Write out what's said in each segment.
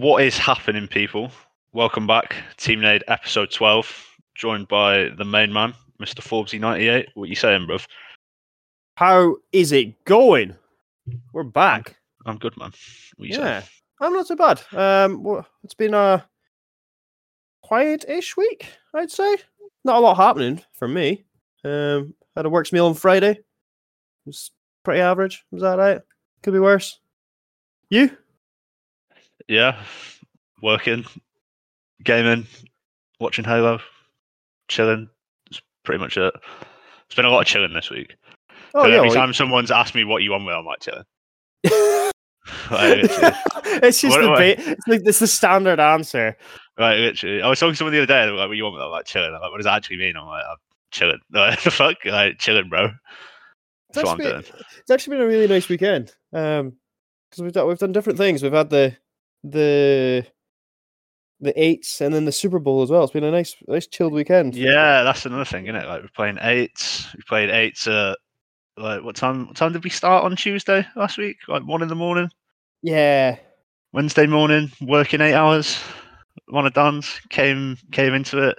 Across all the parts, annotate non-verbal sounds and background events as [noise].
What is happening, people? Welcome back, Team Nade episode 12, joined by the main man, Mr. Forbesy98. What you saying, bruv? How is it going? We're back. I'm good, man. What you Yeah, saying? I'm not so bad. Um, wha- it's been a quiet-ish week, I'd say. Not a lot happening for me. Um, had a works meal on Friday. It was pretty average. Was that right? Could be worse. You? Yeah, working, gaming, watching Halo, chilling. That's pretty much it. It's been a lot of chilling this week. Oh yeah. every well, time someone's asked me what you want with, I'm like chilling. [laughs] Like, it's just What- the ba- it's like it's the standard answer. Like literally, I was talking to someone the other day. They were like, "What you want?" with? I'm like, "Chilling." I'm like, "What does that actually mean?" I'm like, "I'm chilling." [laughs] Like, the fuck, like chilling, bro. That's what I'm actually- doing. It's actually been a really nice weekend. Um, because we've done we've done different things. We've had the the the eights and then the Super Bowl as well. It's been a nice nice chilled weekend. Yeah, that's another thing, isn't it? Like we're playing eights. We played eights at like what time? What time did we start on Tuesday last week? Like one in the morning. Yeah. Wednesday morning, working eight hours. One of Dan's came came into it.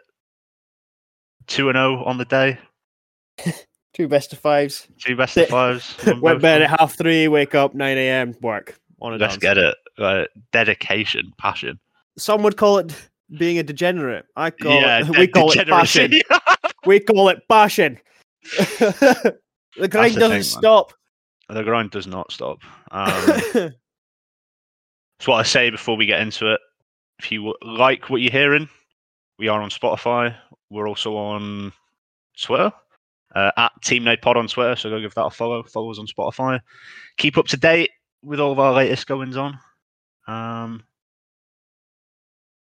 Two and zero on the day. [laughs] Two best of fives. Two best of fives. [laughs] Went bed at half three, wake up, nine AM, work. On a. Let's dance. get it. Like, dedication, passion. Some would call it being a degenerate. I call yeah, [laughs] it de- [laughs] we call it passion. We call it passion. the grind the doesn't thing, man. stop. the grind does not stop. [laughs] Um, That's what I say before we get into it. If you like what you're hearing, we are on Spotify. We're also on Twitter uh, at Team Nade Pod on Twitter. So go give that a follow. Follow us on Spotify. Keep up to date with all of our latest goings on. Um,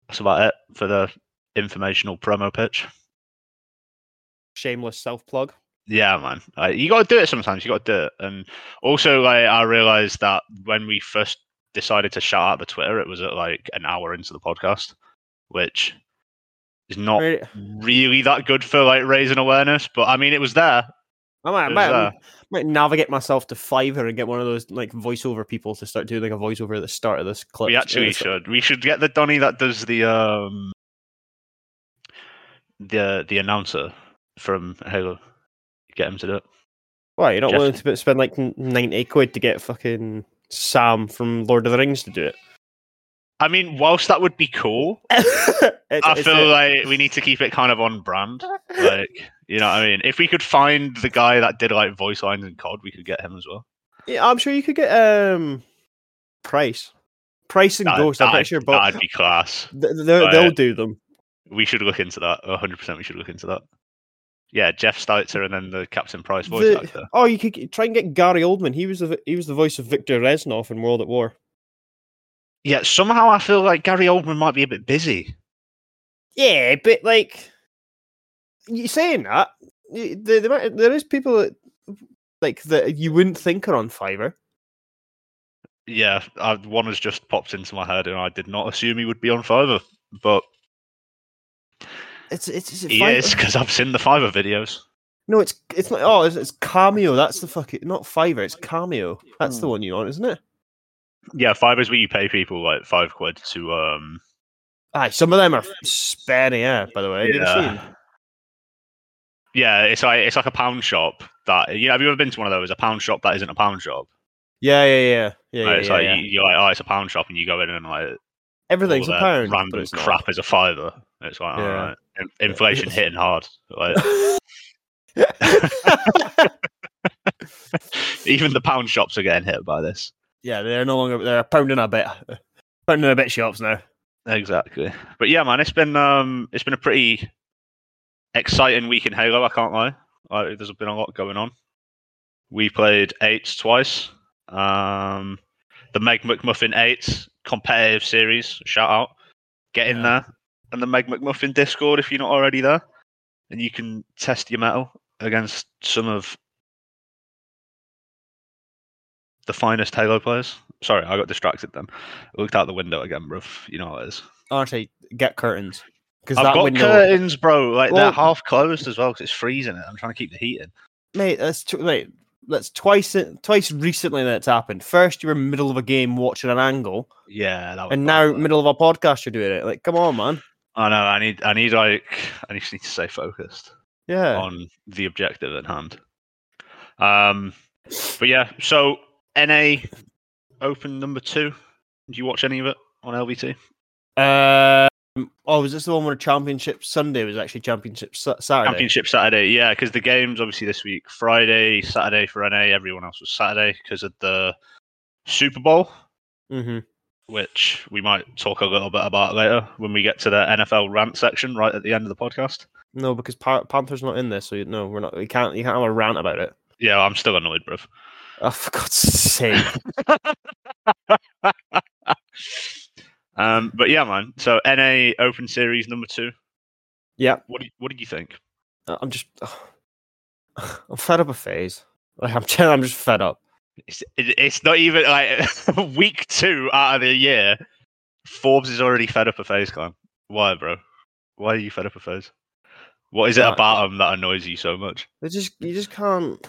that's about it for the informational promo pitch. Shameless self plug. Yeah, man. Like, you got to do it sometimes. You got to do it. And also, like, I realized that when we first decided to shout out the Twitter, it was at like an hour into the podcast, which is not Really- really that good for like raising awareness. But I mean, it was there. I might, It was might, there. might navigate myself to Fiverr and get one of those like voiceover people to start doing like a voiceover at the start of this clip. We actually should. We should get the Donny that does the um the the announcer from Halo. Get him to do it. Why you're not Jeff- willing to spend like ninety quid to get fucking Sam from Lord of the Rings to do it? I mean, whilst that would be cool, [laughs] It's- I it's feel a- like we need to keep it kind of on brand. [laughs] like you know what I mean if we could find the guy that did like voice lines in COD we could get him as well yeah, I'm sure you could get um Price, Price and That- Ghost. I'm pretty sure both. that'd be class th- They'll, Right. do them. we should look into that 100% we should look into that yeah Jeff Steitzer and then the Captain Price voice The- actor Oh, you could try and get Gary Oldman. He was the he was the voice of Viktor Reznov in World at War. yeah somehow I feel like Gary Oldman might be a bit busy Yeah, but like you saying that, y- the, the, there is people that like that you wouldn't think are on Fiverr. yeah I, one has just popped into my head and I did not assume he would be on Fiverr but It's it's, it's he Fiverr- is because I've seen the Fiverr videos No, it's it's not. Oh, it's, it's Cameo. That's the fucking not Fiverr. It's Cameo. That's the one you want, isn't it? yeah Fiverr's where you pay people like five quid to um Aye, some of them are spenny. Yeah, by the way. Have you ever Yeah. Yeah, it's like it's like a pound shop that you know. Have you ever been to one of those? A pound shop that isn't a pound shop. Yeah, yeah, yeah, yeah. Like, yeah, it's yeah, like yeah. You, you're like, oh, it's a pound shop, and you go in and like Everything's a pound. but Random it's not. crap is a fiver. It's like, all right, In- inflation hitting hard. Like [laughs] [laughs] even the pound shops are getting hit by this. yeah, they're no longer. They're a pound and a bit. Pound and a bit shops now. Exactly. But yeah, man, it's been um, it's been a pretty exciting week in Halo. I can't lie. Like, there's been a lot going on. We played eights twice. Um, the Meg McMuffin eights competitive series. Shout out. Get in Yeah. there. And the Meg McMuffin Discord if you're not already there, and you can test your metal against some of the finest Halo players. Sorry, I got distracted then. I looked out the window again, bruv. You know how it is. Honestly, get curtains because I've that got window, curtains, bro. Like Well- they're half closed as well because it's freezing. It. I'm trying to keep the heat in. mate. That's too, mate. that's twice twice recently that's happened. First, you were in the middle of a game watching an angle, Yeah, that and bad, now that. middle of a podcast you're doing it. Like, come on, man. I know. I need. I need like. I just need to stay focused Yeah. on the objective at hand. Um, but yeah. So NA Open number two. Did you watch any of it on LVT? Um, oh, was this the one where Championship Sunday was actually Championship Saturday? Championship Saturday, yeah, because the games obviously this week Friday, Saturday for NA. Everyone else was Saturday because of the Super Bowl, Mm-hmm. which we might talk a little bit about later when we get to the NFL rant section right at the end of the podcast. No, because pa- Panther's not in there, so no, we're not. We can't. You can't have a rant about it. Yeah, I'm still annoyed, bruv. Oh, for God's sake! [laughs] um, but yeah, man. So NA Open Series number two. yeah, What did what did you think? Uh, I'm just. [sighs] I'm fed up of FaZe. Like I'm, I'm just fed up. It's, it's not even like [laughs] week two out of the year. Forbes is already fed up of FaZe Clan. Why, bro? Why are you fed up of FaZe? What is it about them that annoys you so much? They just, you just can't.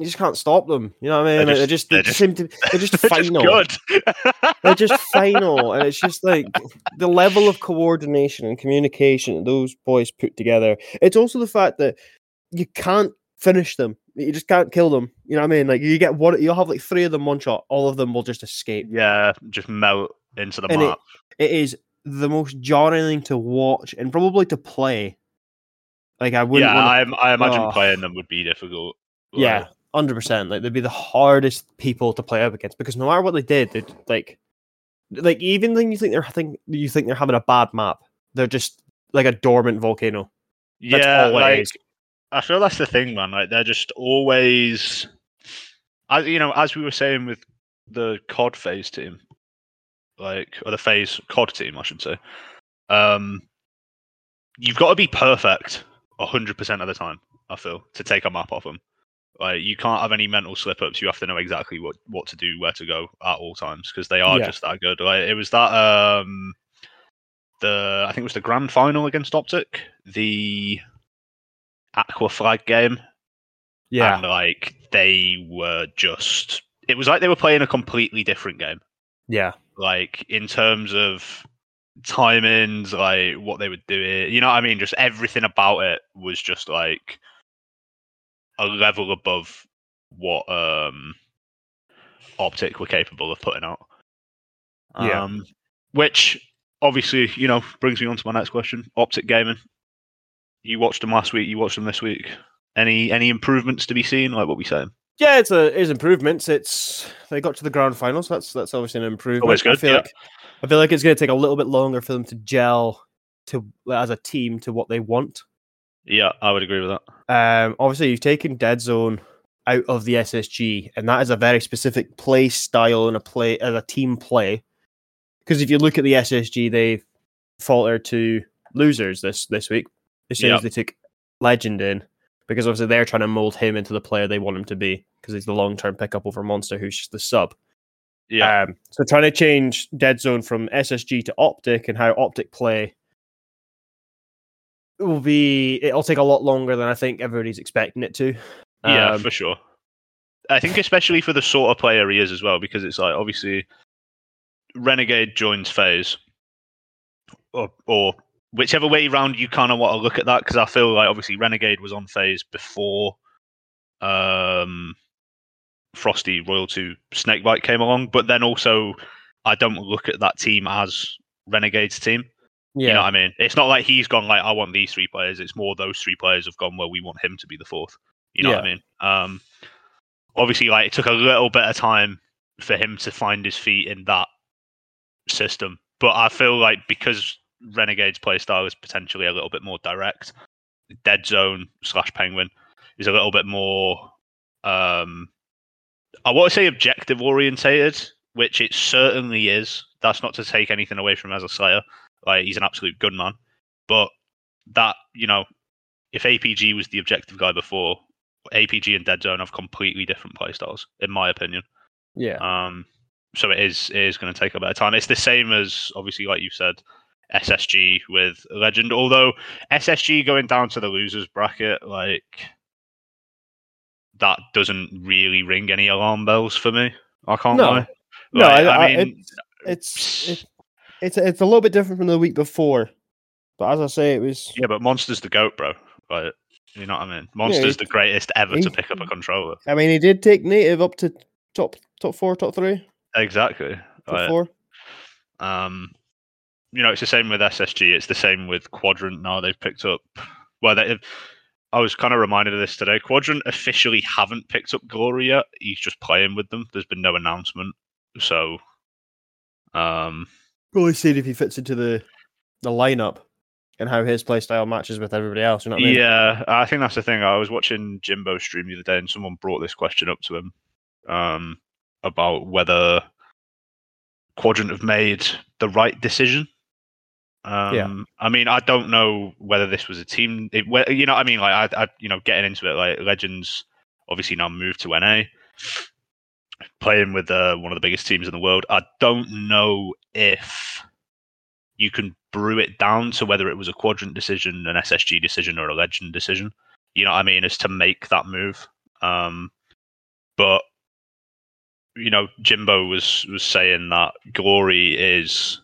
You just can't stop them. You know what I mean? They're Like, They're just, they just just- seem to. They're just [laughs] They're just final. good. [laughs] they're just final, and it's just like the level of coordination and communication those boys put together. It's also the fact that you can't finish them. You just can't kill them. You know what I mean? Like you get one, you'll have like three of them one shot. All of them will just escape. yeah, just melt into the And it- map. It is the most jarring thing to watch and probably to play. Like I wouldn't. yeah, wanna, I, I imagine Oh. playing them would be difficult. yeah, hundred percent. Like they'd be the hardest people to play up against because no matter what they did, they'd like, like even when you think they're think you think they're having a bad map, they're just like a dormant volcano. That's yeah, like is. I feel that's the thing, man. Like they're just always, as you know, as we were saying with the COD FaZe team, like or the FaZe COD team, I should say. Um, you've got to be perfect hundred percent of the time. I feel to take a map off them. Like you can't have any mental slip ups. You have to know exactly what what to do, where to go at all times because they are Yeah. just that good. Like it was that um the I think it was the grand final against Optic, the Aqua Flag game, Yeah, and like they were just it was like they were playing a completely different game. yeah, Like in terms of timings, like what they would do it, you know what I mean? Just everything about it was just like a level above what um Optic were capable of putting out. Yeah. Um which obviously, you know, brings me on to my next question. Optic Gaming. You watched them last week, you watched them this week. Any any improvements to be seen, like what we saying? yeah. It's a it's improvements. It's they got to the grand finals. That's that's obviously an improvement. Always I feel yeah. like I feel like it's going to take a little bit longer for them to gel to as a team to what they want. Yeah, I would agree with that. Um, obviously, you've taken Dead Zone out of the SSG, and that is a very specific play style and a play as a team play. Because if you look at the SSG, they faltered to losers this this week as soon Yeah. as they took Legend in, because obviously they're trying to mold him into the player they want him to be, because he's the long term pickup over Monster, who's just the sub. Yeah. Um, so trying to change Dead Zone from SSG to Optic and how Optic play will be it'll take a lot longer than I think everybody's expecting it to. Yeah, Um, for sure. I think especially for the sort of player he is as well, because it's like obviously Renegade joins FaZe, or or whichever way round you kind of want to look at that, because I feel like obviously Renegade was on FaZe before um, Frosty Royal Two Snakebite came along, but then also I don't look at that team as Renegade's team. Yeah, You know what I mean? It's not like he's gone like I want these three players. It's more those three players have gone well. We want him to be the fourth. You know what I mean? Um, obviously, like it took a little bit of time for him to find his feet in that system, but I feel like because Renegade's play style is potentially a little bit more direct, Dead Zone slash Penguin is a little bit more. Um, I want to say objective orientated, which it certainly is. That's not to take anything away from as a Slayer. Like he's an absolute good man. But that, you know, if APG was the objective guy before, APG and Dead Zone have completely different playstyles, in my opinion. yeah, Um, so it is it is going to take a bit of time. It's the same as obviously, like you said, SSG with Legend. Although SSG going down to the losers bracket, like that doesn't really ring any alarm bells for me. I can't No. lie. No, I, I, mean, it's it's it, it's it's a little bit different from the week before, but as I say, it was yeah, but Monster's the goat, bro. Like, you know what I mean? Monster's he- the greatest ever he- to pick up a controller. I mean, he did take native up to top top four, top three, Exactly. top Like, four. Um, you know, it's the same with SSG. It's the same with Quadrant. Now they've picked up. Well, they, I was kind of reminded of this today. Quadrant officially haven't picked up Glory yet. He's just playing with them. There's been no announcement. So, um, Probably see if he fits into the the lineup and how his playstyle matches with everybody else. You know what I mean? yeah, I think that's the thing. I was watching Jimbo stream the other day, and someone brought this question up to him um, about whether Quadrant have made the right decision. Um, Yeah. I mean, I don't know whether this was a team. It, you know, what I mean, like, I, I, you know, getting into it, like, Legends obviously now moved to NA, playing with uh, one of the biggest teams in the world. I don't know if you can brew it down to whether it was a quadrant decision, an SSG decision, or a legend decision. You know what I mean? Is to make that move. Um, but you know, Jimbo was was saying that Glory is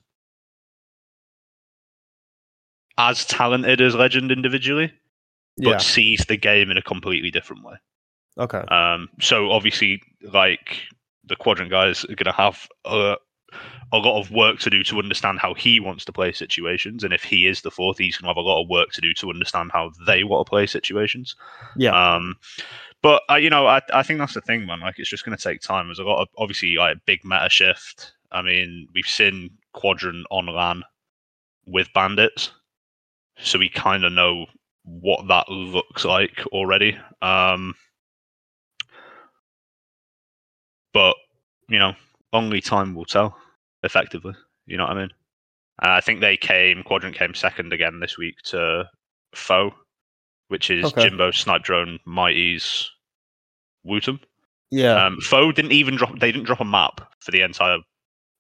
as talented as Legend individually, but Yeah. sees the game in a completely different way. Okay. Um, so obviously, like the quadrant guys are going to have a, a lot of work to do to understand how he wants to play situations, and if he is the fourth, he's going to have a lot of work to do to understand how they want to play situations. Yeah. Um, but uh, you know, I I think that's the thing, man. Like, it's just going to take time. There's a lot of obviously like a big meta shift. I mean, we've seen quadrant on LAN with bandits, so we kind of know what that looks like already. Um, but you know, only time will tell. Effectively, you know what I mean. Uh, I think they came quadrant came second again this week to foe, which is Okay. Jimbo, Snipe Drone, Mighty's, Wootum. yeah. Um, foe didn't even drop. They didn't drop a map for the entire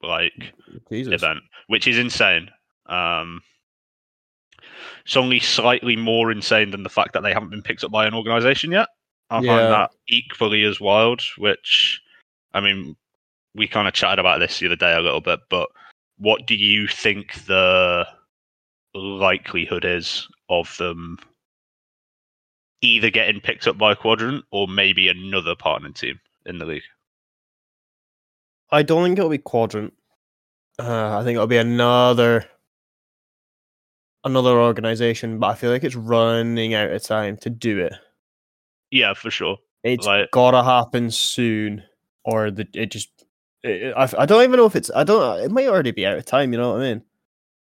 like Jesus. event, which is insane. Um, it's only slightly more insane than the fact that they haven't been picked up by an organization yet. I Yeah. find that equally as wild. Which, I mean, we kind of chatted about this the other day a little bit, but what do you think the likelihood is of them either getting picked up by quadrant or maybe another partner team in the league? I don't think it'll be quadrant. Uh, I think it'll be another another organization, but I feel like it's running out of time to do it. Yeah, for sure. It's Like- gotta happen soon, or the it just. I, I don't even know if it's. I don't. It might already be out of time. You know what I mean?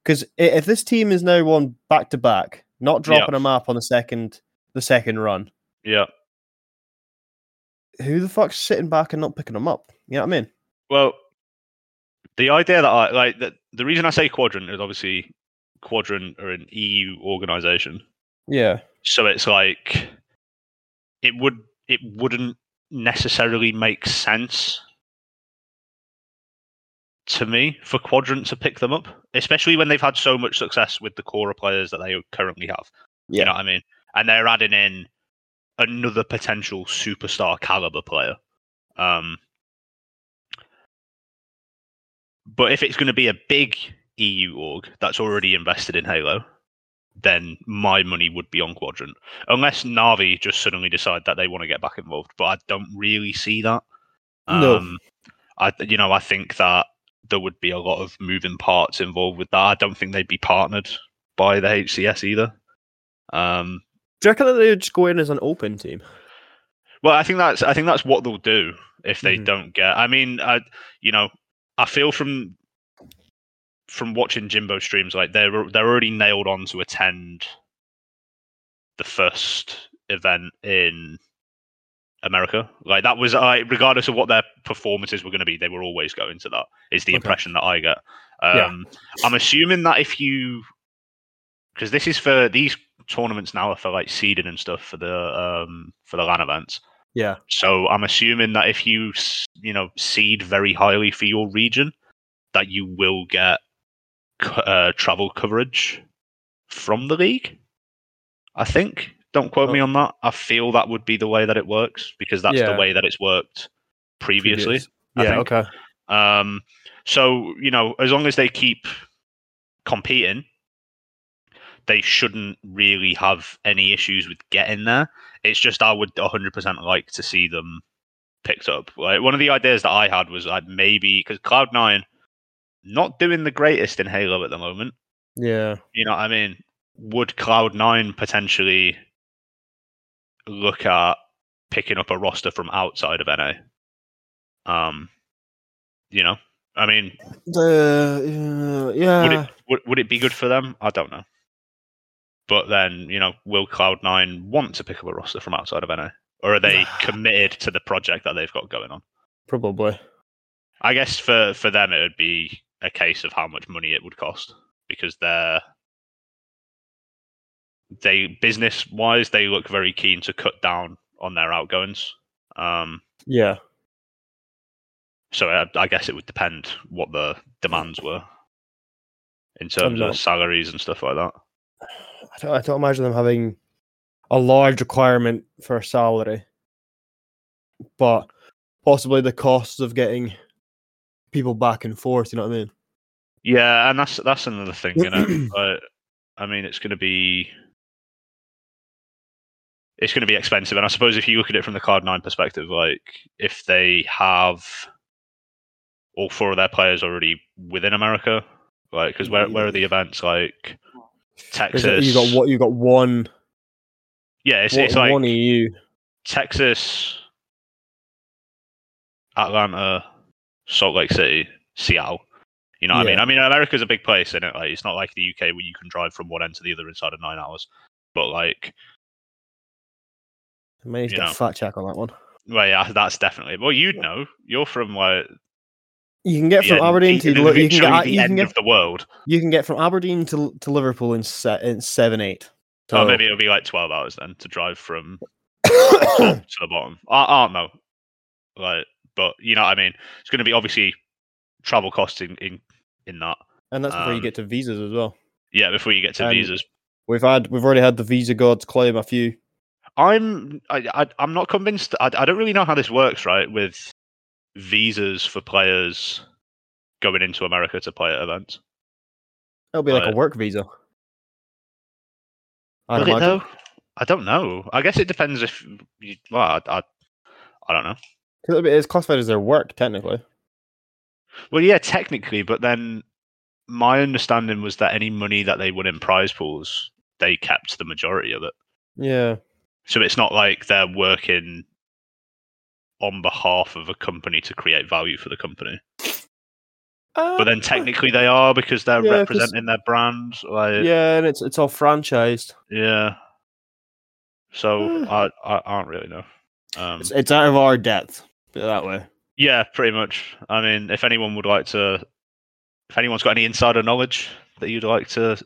Because if this team is now won back to back, not Yeah. dropping a map on the second the second run, Yeah. who the fuck's sitting back and not picking them up? You know what I mean? Well, the idea that I like the, the reason I say quadrant is obviously quadrant are an EU organization, Yeah. so it's like it would it wouldn't necessarily make sense to me for quadrant to pick them up, especially when they've had so much success with the core players that they currently have. Yeah. You know what I mean? And they're adding in another potential superstar caliber player. Um, but if it's going to be a big EU org that's already invested in Halo, then my money would be on Quadrant. Unless Navi just suddenly decide that they want to get back involved, but I don't really see that. No. Um, I you know I think that there would be a lot of moving parts involved with that. I don't think they'd be partnered by the HCS either. Um, Do you reckon that they would just go in as an open team? Well, I think that's I think that's what they'll do if they Mhm. don't get. I mean, I you know, I feel from from watching Jimbo streams like they're they're already nailed on to attend the first event in America. Like that was I regardless of what their performances were going to be, they were always going to that. Is the Okay. impression that I get. Yeah. Um, I'm assuming that if you because this is for these tournaments now are for like seeding and stuff for the um for the LAN events. Yeah. So I'm assuming that if you you know seed very highly for your region, that you will get uh, travel coverage from the league. I think Don't quote me Oh. on that. I feel that would be the way that it works because that's the way that it's worked previously. Previous. I Yeah. think. Okay. Um, so you know, as long as they keep competing, they shouldn't really have any issues with getting there. It's just I would 100% like to see them picked up. Like one of the ideas that I had was like maybe because Cloud Nine not doing the greatest in Halo at the moment. Yeah. You know what I mean? Would Cloud Nine potentially look at picking up a roster from outside of NA? Um, you know, I mean, The uh, yeah. would it would, would it be good for them? I don't know. But then, you know, will Cloud Nine want to pick up a roster from outside of NA, or are they committed to the project that they've got going on? Probably. I guess for for them, it would be a case of how much money it would cost because they're they business wise they look very keen to cut down on their outgoings. Um, Yeah. so I, I guess it would depend what the demands were in terms not- of salaries and stuff like that. I don't, I don't imagine them having a large requirement for a salary, but possibly the costs of getting people back and forth. You know what I mean? Yeah, and that's that's another thing, you know. [clears throat] uh, I mean, it's going to be it's going to be expensive, and I suppose if you look at it from the Cloud Nine perspective, like if they have all four of their players already within America, like because where where are the events like Texas? You got what? You got one. Yeah, it's one, it's like one EU. Texas, Atlanta, Salt Lake City, Seattle. You know what I mean? I mean, America's a big place, isn't it? Like, it's not like the UK where you can drive from one end to the other inside of nine hours. But like, I may need to you get know. a fat check on that one. well, yeah, that's definitely. Well, you'd know. You're from like You can get from end- Aberdeen to you can get the you can end get of the world. you can get from Aberdeen to to Liverpool in se- in seven eight. Oh, maybe it'll be like twelve hours then to drive from [coughs] to the bottom. I, I don't know. Like, but you know what I mean. It's going to be obviously travel costs in in, in that. and that's before you um, get to visas as well. Yeah, before you get to visas. We've had we've already had the visa gods claim a few. I'm I, I I'm not convinced. I, I don't really know how this works, right? With visas for players going into America to play at events. It'll be like a work visa. Will it though? I don't know. I guess it depends if you. Well, I, I, I don't know. 'Cause it'll It's classified as their work technically. Well, yeah, technically, but then my understanding was that any money that they won in prize pools, they kept the majority of it. Yeah. So it's not like they're working on behalf of a company to create value for the company. But then technically they are because they're Yeah, 'cause- representing their brand. Like, yeah, and it's it's all franchised. yeah. So [sighs] I, I I don't really know. Um, It's it's out of our depth. Put it that way. yeah, pretty much. I mean, if anyone would like to, if anyone's got any insider knowledge that you'd like to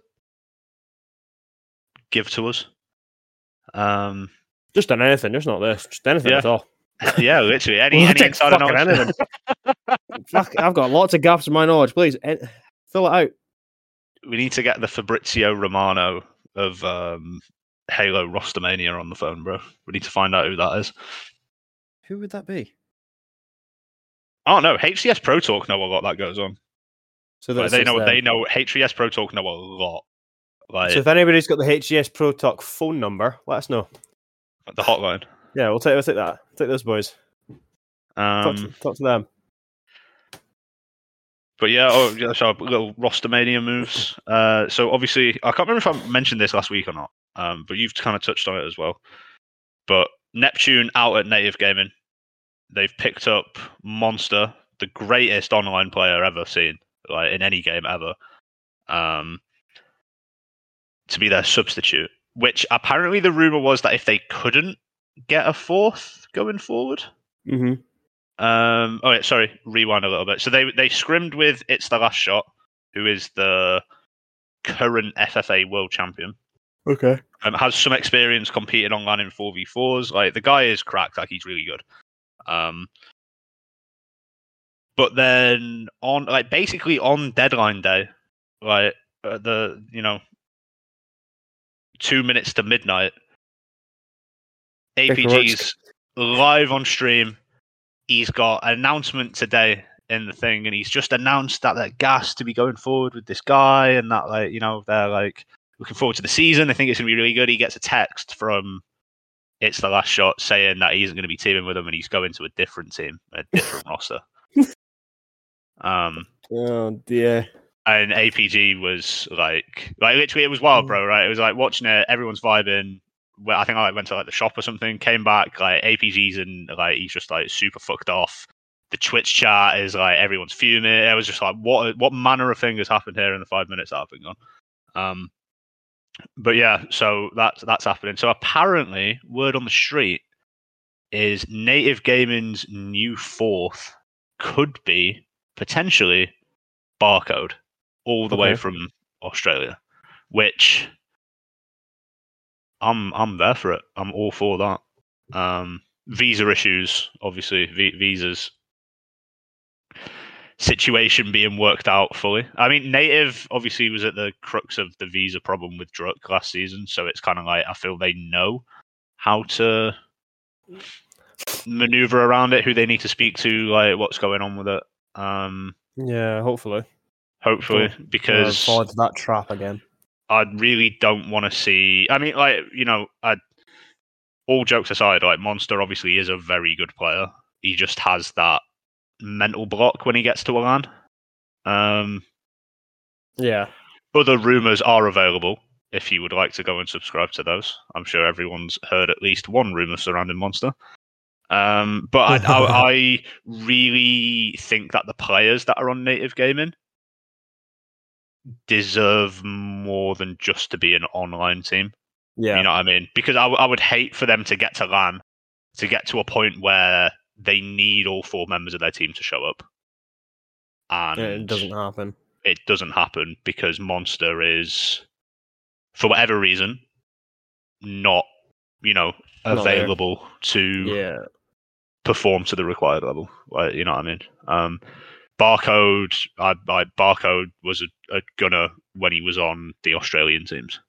give to us, um, Just on anything, just not this. Just anything Yeah. at all. [laughs] yeah, literally any [laughs] any take insider fucking knowledge. anything. [laughs] Fuck, I've got lots of gaps in my knowledge. Please eh, fill it out. we need to get the Fabrizio Romano of um, Halo Rostermania on the phone, bro. We need to find out who that is. Who would that be? Oh no, HCS Pro Talk know a lot that goes on. So Like, they know they know HCS Pro Talk know a lot. Like So if anybody's got the HCS Pro Talk phone number, let us know. the hotline. Yeah, we'll take we'll take that. Take those boys. Talk, Um, to, talk to them. but yeah, oh, yeah, so little Rostermania moves. Uh, so obviously, I can't remember if I mentioned this last week or not. Um, but you've kind of touched on it as well. But Neptune out at Native Gaming, they've picked up Monster, the greatest online player ever seen, like in any game ever, um, to be their substitute. Which apparently the rumor was that if they couldn't get a fourth going forward, Mm-hmm. um, oh, yeah, sorry, rewind a little bit. So they they scrimmed with It's the Last Shot, who is the current FFA world champion. Okay. Um, has some experience competing online in 4v4s. Like the guy is cracked, like he's really good. Um, but then on like basically on deadline day, like uh, the you know two minutes to midnight, APG's live on stream. He's got an announcement today in the thing, and he's just announced that they're gassed to be going forward with this guy, and that like you know they're like looking forward to the season. They think it's gonna be really good. He gets a text from it's the last shot saying that he isn't going to be teaming with them and he's going to a different team, a different [laughs] roster. Um, Oh dear. And APG was like, like literally, it was wild, bro. Right? It was like watching it. Everyone's vibing. Well, I think I like, went to like the shop or something. Came back, like APG's and like he's just like super fucked off. The Twitch chat is like everyone's fuming. It was just like, what what manner of thing has happened here in the five minutes that I've been gone? Um, but yeah, so that's that's happening. So apparently, word on the street is Native Gaming's new fourth could be potentially barcode all the way from Australia, which I'm I'm there for it. I'm all for that. Um, visa issues, obviously, v- visas situation being worked out fully. I mean, Native obviously was at the crux of the visa problem with Druk last season, so it's kind of like I feel they know how to maneuver around it, who they need to speak to, like what's going on with it. Um, Yeah, hopefully. Hopefully, because fall into that trap again. I really don't want to see. I mean, like you know, I, all jokes aside, like Monster obviously is a very good player. He just has that mental block when he gets to a LAN. Um, Yeah. other rumors are available if you would like to go and subscribe to those. I'm sure everyone's heard at least one rumor surrounding Monster. Um, but I, I, [laughs] I really think that the players that are on Native Gaming deserve more than just to be an online team. Yeah. You know what I mean? Because I, w- I would hate for them to get to LAN, to get to a point where they need all four members of their team to show up. And Yeah, it doesn't happen. it doesn't happen because Monster is, for whatever reason, not, you know, Not there. available to Yeah. perform to the required level. You know what I mean? Um, Barcode, I, I Barcode was a, a gunner when he was on the Australian teams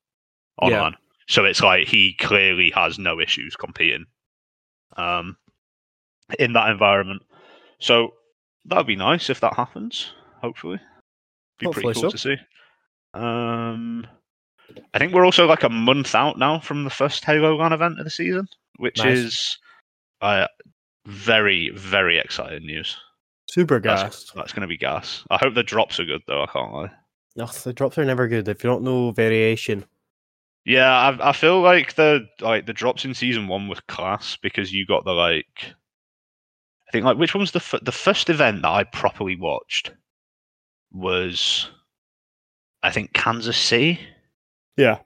Yeah. online. So it's like he clearly has no issues competing um, in that environment. So that would be nice if that happens. Hopefully, be Hopefully pretty cool so. to see. Um, I think we're also like a month out now from the first Halo LAN event of the season, which Nice. is uh, very, very exciting news. Super That's, that's going to be gas. I hope the drops are good though. I can't lie. Ugh, the drops are never good if you don't know variation. Yeah, I, I feel like the like the drops in season one was class because you got the like. I think like which one was the f- the first event that I properly watched was, I think Kansas City. Yeah.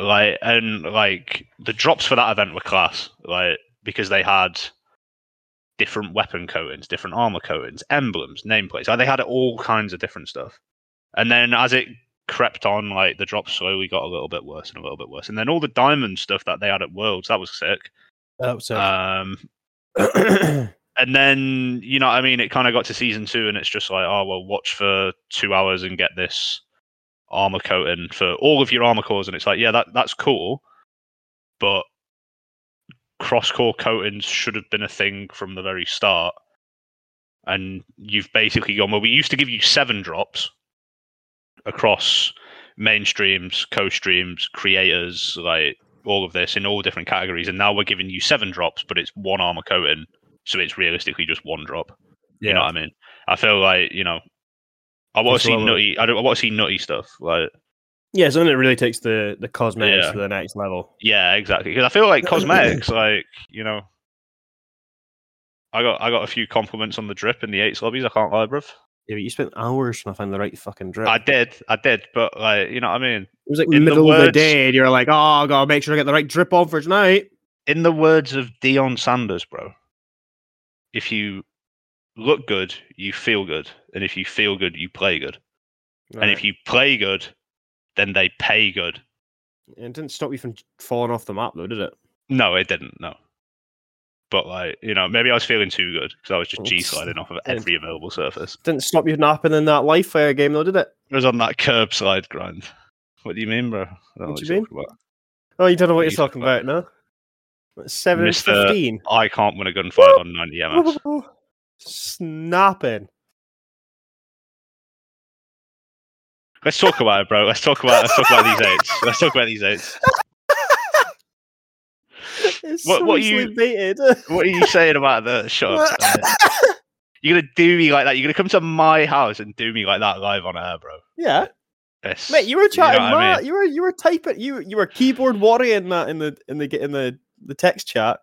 Like and like the drops for that event were class, like because they had different weapon coatings, different armor coatings, emblems, nameplates. Like they had all kinds of different stuff. And then as it crept on, like the drops slowly got a little bit worse and a little bit worse. And then all the diamond stuff that they had at Worlds, that was sick. That was Um, [clears throat] and then you know what I mean it kind of got to season two and it's just like oh well watch for two hours and get this armor coating for all of your armor cores and it's like yeah that that's cool but cross core coatings should have been a thing from the very start and you've basically gone well we used to give you seven drops across mainstreams co-streams creators like all of this in all different categories and now we're giving you seven drops but it's one armor coating so it's realistically just one drop you know what I mean? I feel like you know, I want to see nutty. I don't. I want to see nutty stuff. Like, yeah, something that really takes the the cosmetics Yeah. to the next level. yeah, exactly. Because I feel like [clears throat] cosmetics, like you know, I got I got a few compliments on the drip in the eights lobbies. I can't lie, bruv. Yeah, but you spent hours trying to find the right fucking drip. I did, I did, but like, you know what I mean? it was like in the middle of the day, and you're like, "Oh, I gotta make sure I get the right drip on for tonight." In the words of Deion Sanders, bro, if you look good, you feel good, and if you feel good, you play good, and if you play good, then they pay good. it didn't stop you from falling off the map, though, did it? No, it didn't. No. But like, you know, maybe I was feeling too good because I was just oh, G sliding off of every available surface. Didn't stop you napping in that Live Fire game, though, did it? It was on that curb slide grind. What do you mean, bro? I don't know What do you're mean? talking about. Oh, you don't know what What you're talking about, no? Seven and Mr. fifteen. I can't win a gunfight on 90 MS. [laughs] Snapping. Let's talk about it, bro. Let's talk about let's talk about these [laughs] eights. Let's talk about these eights. [laughs] It's What- so what you- baited. [laughs] What are you saying about the shut up? You're gonna do me like that. You're gonna come to my house and do me like that live on air, bro. yeah, Yes. mate, you were know chatting. what I mean? You were you were typing. You you were keyboard warrior that in the in the in the the text chat.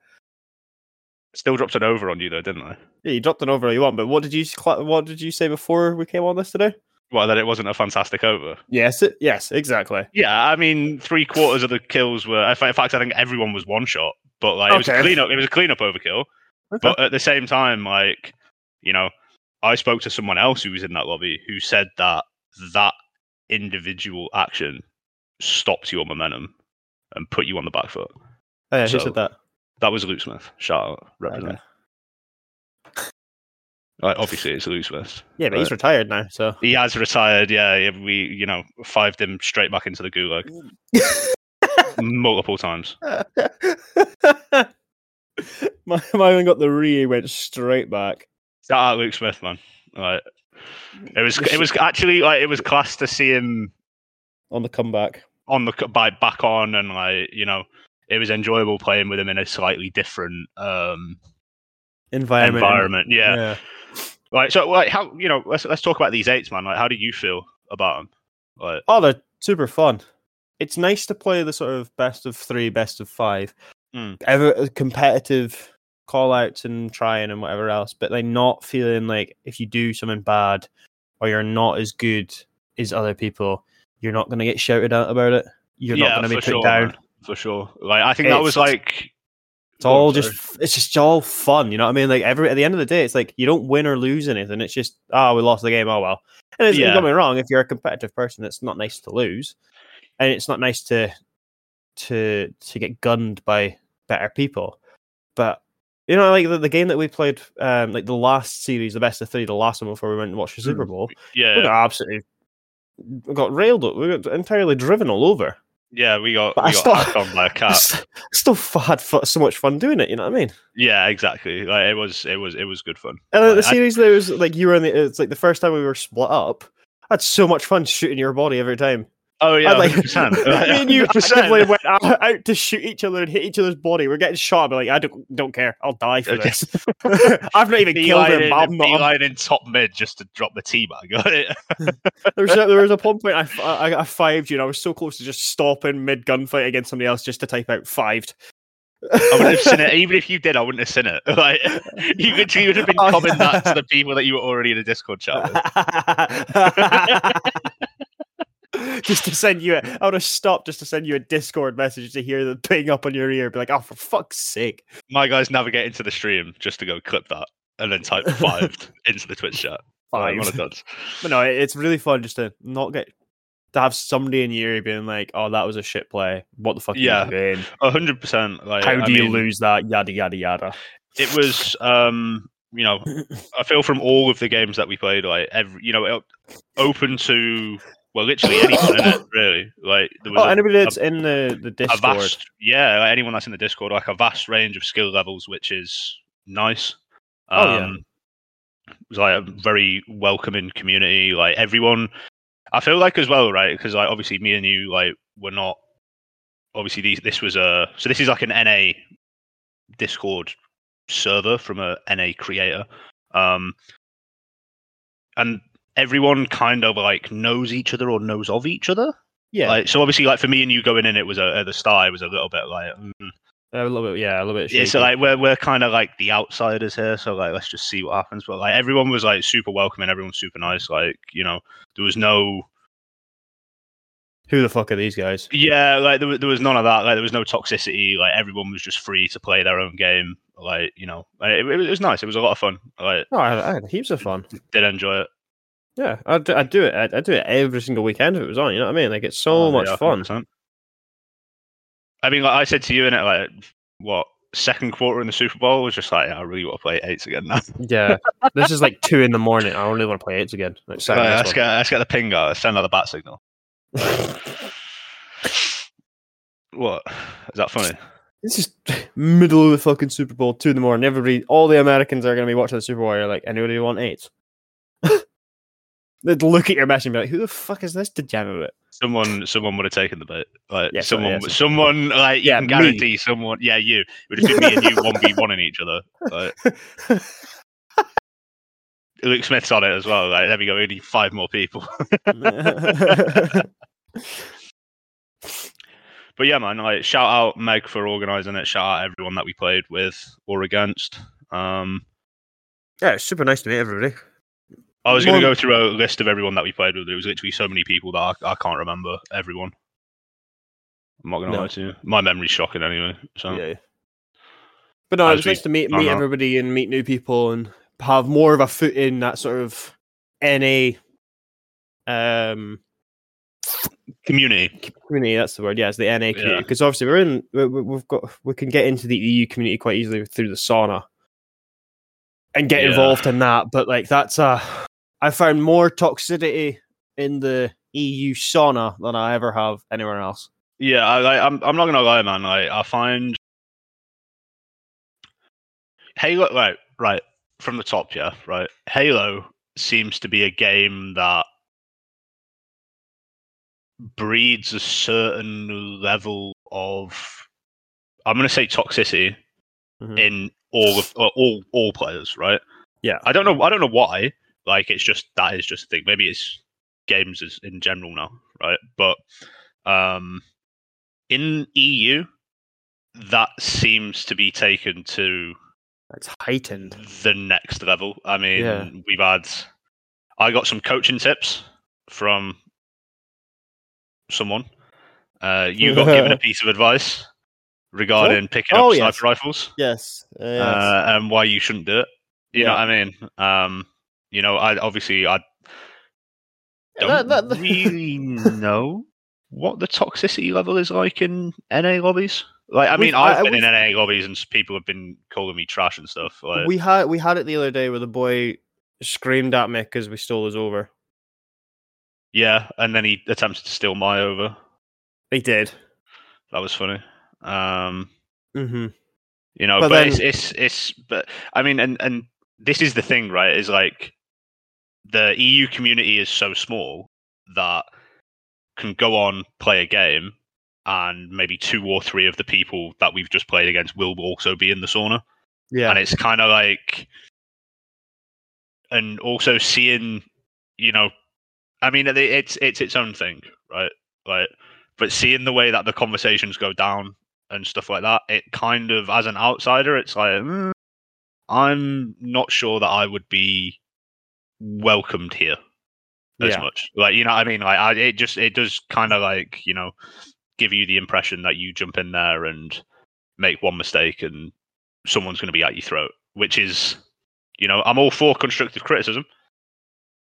Still dropped an over on you though, didn't I? Yeah, you dropped an over you want, but what did you what did you say before we came on this today? Well, that it wasn't a fantastic over. Yes, it, yes, exactly. Yeah, I mean, three quarters of the kills were. In fact, I think everyone was one shot, but like it was Okay. a cleanup. It was a cleanup overkill. But at the same time, like you know, I spoke to someone else who was in that lobby who said that that individual action stopped your momentum and put you on the back foot. oh, yeah, who said that? That was Luke Smith. Shout out, represent. Okay. Like, obviously, it's Luke Smith. Yeah, but he's retired now, so He has retired. Yeah, yeah, we you know fived him straight back into the gulag [laughs] multiple times. [laughs] my my one got the re went straight back. Shout out Luke Smith, man. Like, it was it was actually like it was class to see him on the comeback. on the by back on and like you know it was enjoyable playing with him in a slightly different um Environment. environment. Yeah. yeah. Like so like how you know let's let's talk about these eights, man. Like how do you feel about them? Like Oh, they're super fun. It's nice to play the sort of best of three, best of five, Mm. ever uh, competitive call outs and trying and whatever else, but like not feeling like if you do something bad or you're not as good as other people, you're not going to get shouted at about it. You're not going to be put sure, down. man. for sure. Like I think that was like It's all just it's just all fun, you know what I mean? Like every at the end of the day, it's like you don't win or lose anything. It's just oh, we lost the game. Oh well. And it's, Yeah. don't get me wrong. If you're a competitive person, it's not nice to lose, and it's not nice to to to get gunned by better people. But you know, like the, the game that we played, um, like the last series, the best of three, the last one before we went and watched the Super Mm. Bowl, yeah we got absolutely we got railed. Up, we got entirely driven all over. Yeah we got But we I got still- on by a [laughs] I cat. st- still f- had fu- so much fun doing it. You know what I mean? Yeah, exactly. Like it was it was it was good fun. And then the Like, I- series there was like you were in the it's like the first time we were split up. I had so much fun shooting your body every time. Oh yeah, like, 100%. [laughs] me and you 100%. actively [laughs] went out, out to shoot each other and hit each other's body. We're getting shot. But like, I don't don't care. I'll die for this. [laughs] I've not even killed him. I'm not. beeline in top mid just to drop the T bag. Got it? There was a, there was a one I I, I fived you, and I was so close to just stopping mid gunfight against somebody else just to type out fived. I wouldn't have seen it. Even if you did, I wouldn't have seen it. Like you could, you would have been commenting that to the people that you were already in a Discord chat with. [laughs] just to send you, a, I would have stopped just to send you a Discord message to hear the ping up on your ear. Be like, oh, for fuck's sake! My guys navigate into the stream just to go clip that and then type [laughs] five into the Twitch chat. Like, what a Five. dunce. But no, it's really fun just to not get to have somebody in your ear being like, "Oh, that was a shit play. What the fuck? Yeah. are you doing? A hundred percent. Like How do I you mean, lose that? Yada yada yada." It was um you know, [laughs] I feel from all of the games that we played, like every you know, open to well, literally anyone in it, [laughs] really. Like there was Oh, a- anybody a- that's in the the a Discord, vast yeah like anyone that's in the discord like a vast range of skill levels which is nice um Oh, yeah. it was like a very welcoming community like everyone i feel like as well right because like obviously me and you like we're not obviously these, this was a so this is like an na discord server from a na creator um and everyone kind of like knows each other or knows of each other yeah, like so obviously like for me and you going in it was a, at the start it was a little bit like mm. a little bit, yeah, a little bit. yeah so like we're, we're kind of like the outsiders here so like let's just see what happens but like everyone was like super welcoming everyone's super nice like you know there was no who the fuck are these guys? yeah like there, was- there was none of that like there was no toxicity like everyone was just free to play their own game like you know it, it was nice it was a lot of fun like Oh, I had, I had heaps of fun. did enjoy it Yeah, I'd, do- I'd do it. I'd, I'd do it every single weekend if it was on. You know what I mean? Like it's so Oh, much yeah, fun. 100%. i mean like i said to you in it like what second quarter in the super bowl was just like yeah, i really want to play eights again now [laughs] Yeah, this is like two in the morning. I only want to play eights again. Like, Right, second let's get let's get the ping out. Let's send out the bat signal. [laughs] What is that funny? It's just [laughs] middle of the fucking Super Bowl, two in the morning. Everybody, all the Americans are going to be watching the Super Bowl. You're like, anybody want AIDS? They'd look at your message and be like, "Who the fuck is this degenerate?" Someone, someone would have taken the bait. Like Yeah, someone, yeah, someone, like you Yeah, can me. guarantee someone. Yeah, you. It would have been me and you one v one in each other. Like, [laughs] Luke Smith's on it as well. Like, there we go. We need five more people. [laughs] But yeah, man. Like, shout out Meg for organising it. Shout out everyone that we played with or against. Um, yeah, it's super nice to meet everybody. I was going to go through a list of everyone that we played with. There was literally so many people that I, I can't remember everyone. I'm not going to No. lie to you. My memory's shocking anyway. So Yeah. But no, As it's we nice to meet found meet out. everybody and meet new people and have more of a foot in that sort of NA um community. community. That's the word. Yeah, it's the NA community Yeah. because obviously we're in. we- we- We've got we can get into the EU community quite easily through the sauna and get Yeah. involved in that. But like that's uh I found more toxicity in the EU sauna than I ever have anywhere else. Yeah, I, like, I'm. I'm not going to lie, man. Like, I find Halo. Right, right from the top. Yeah, right. Halo seems to be a game that breeds a certain level of I'm going to say toxicity Mhm. in all of uh, all all players, right? Yeah. I don't know. I don't know why. Like, it's just that is just a thing. Maybe it's games as in general now, right? But um, in EU, that seems to be taken to It's heightened. the next level. I mean, Yeah. we've had. I got some coaching tips from someone. Uh, you got [laughs] given a piece of advice regarding picking up Oh, sniper yes. rifles Yes. Uh, yes. uh, and why you shouldn't do it. You know what I mean? Um, you know, I obviously I don't That- that- really [laughs] know what the toxicity level is like in NA lobbies. Like, I mean, We've- I- I've been in NA lobbies and people have been calling me trash and stuff. Like, we had we had it the other day where the boy screamed at me because we stole his over. yeah, and then he attempted to steal my over. He did. That was funny. Um, Mm-hmm. you know, But but, it's, it's it's but I mean, and and this is the thing, right? Is like the EU community is so small that can go on play a game, and maybe two or three of the people that we've just played against will also be in the sauna, Yeah. and it's kind of like, and also seeing, you know, I mean, it's it's its own thing, right? Like, but seeing the way that the conversations go down and stuff like that, it kind of, as an outsider, it's like, mm, I'm not sure that I would be welcomed here as Yeah. much. Like, you know, what I mean, like, I, it just, it does kind of like, you know, give you the impression that you jump in there and make one mistake and someone's going to be at your throat, which is, you know, I'm all for constructive criticism,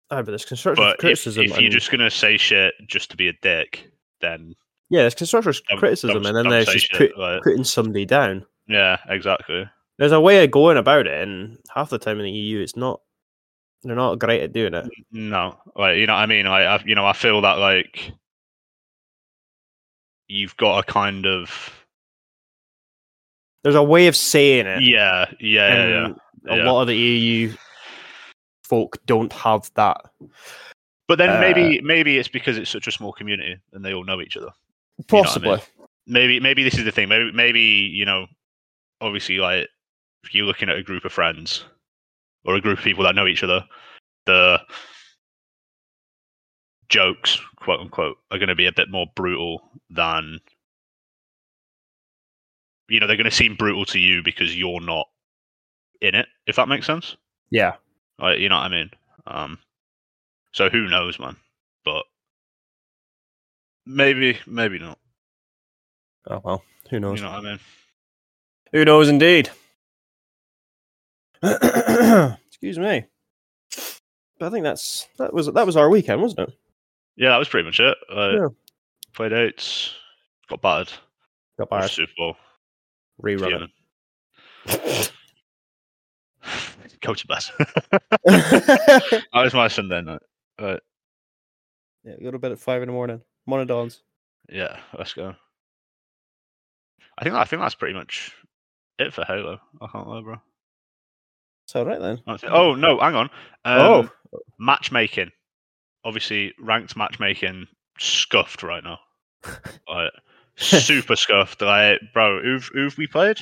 Ah, but there's constructive but criticism. if you're and- just going to say shit just to be a dick, then yeah, there's constructive criticism, and then there's just shit, put, like- putting somebody down. yeah, exactly. There's a way of going about it, and half the time in the EU, it's not. They're not great at doing it. No, like you know, what I mean, like I, you know, I feel that like you've got a kind of There's a way of saying it. yeah, yeah, yeah, yeah. a lot of the EU folk don't have that. But then uh, maybe maybe it's because it's such a small community and they all know each other. You know I Possibly. mean? Maybe maybe this is the thing. Maybe maybe you know, obviously, like if you're looking at a group of friends or a group of people that know each other, the jokes, quote unquote, are going to be a bit more brutal than you know they're going to seem brutal to you because you're not in it. If that makes sense. Yeah. Like, you know what I mean? Um, so who knows, man? But maybe, maybe not. Oh well. Who knows? You know what I mean? Who knows indeed. [clears throat] Excuse me. But I think that's that was that was our weekend, wasn't it? Yeah, that was pretty much it. Uh, Yeah. Played eights, got battered. Got by Super Bowl. rerun. [laughs] Coach best. it. [laughs] that was my Sunday night. Right. yeah, go to bed at five in the morning. Monodons. Yeah, let's go. I think I think that's pretty much it for Halo. I can't lie, bro. It's all right then. Oh no, hang on. Um, oh, matchmaking. Obviously, ranked matchmaking scuffed right now. [laughs] like, super scuffed. Like, bro, who've who've we played?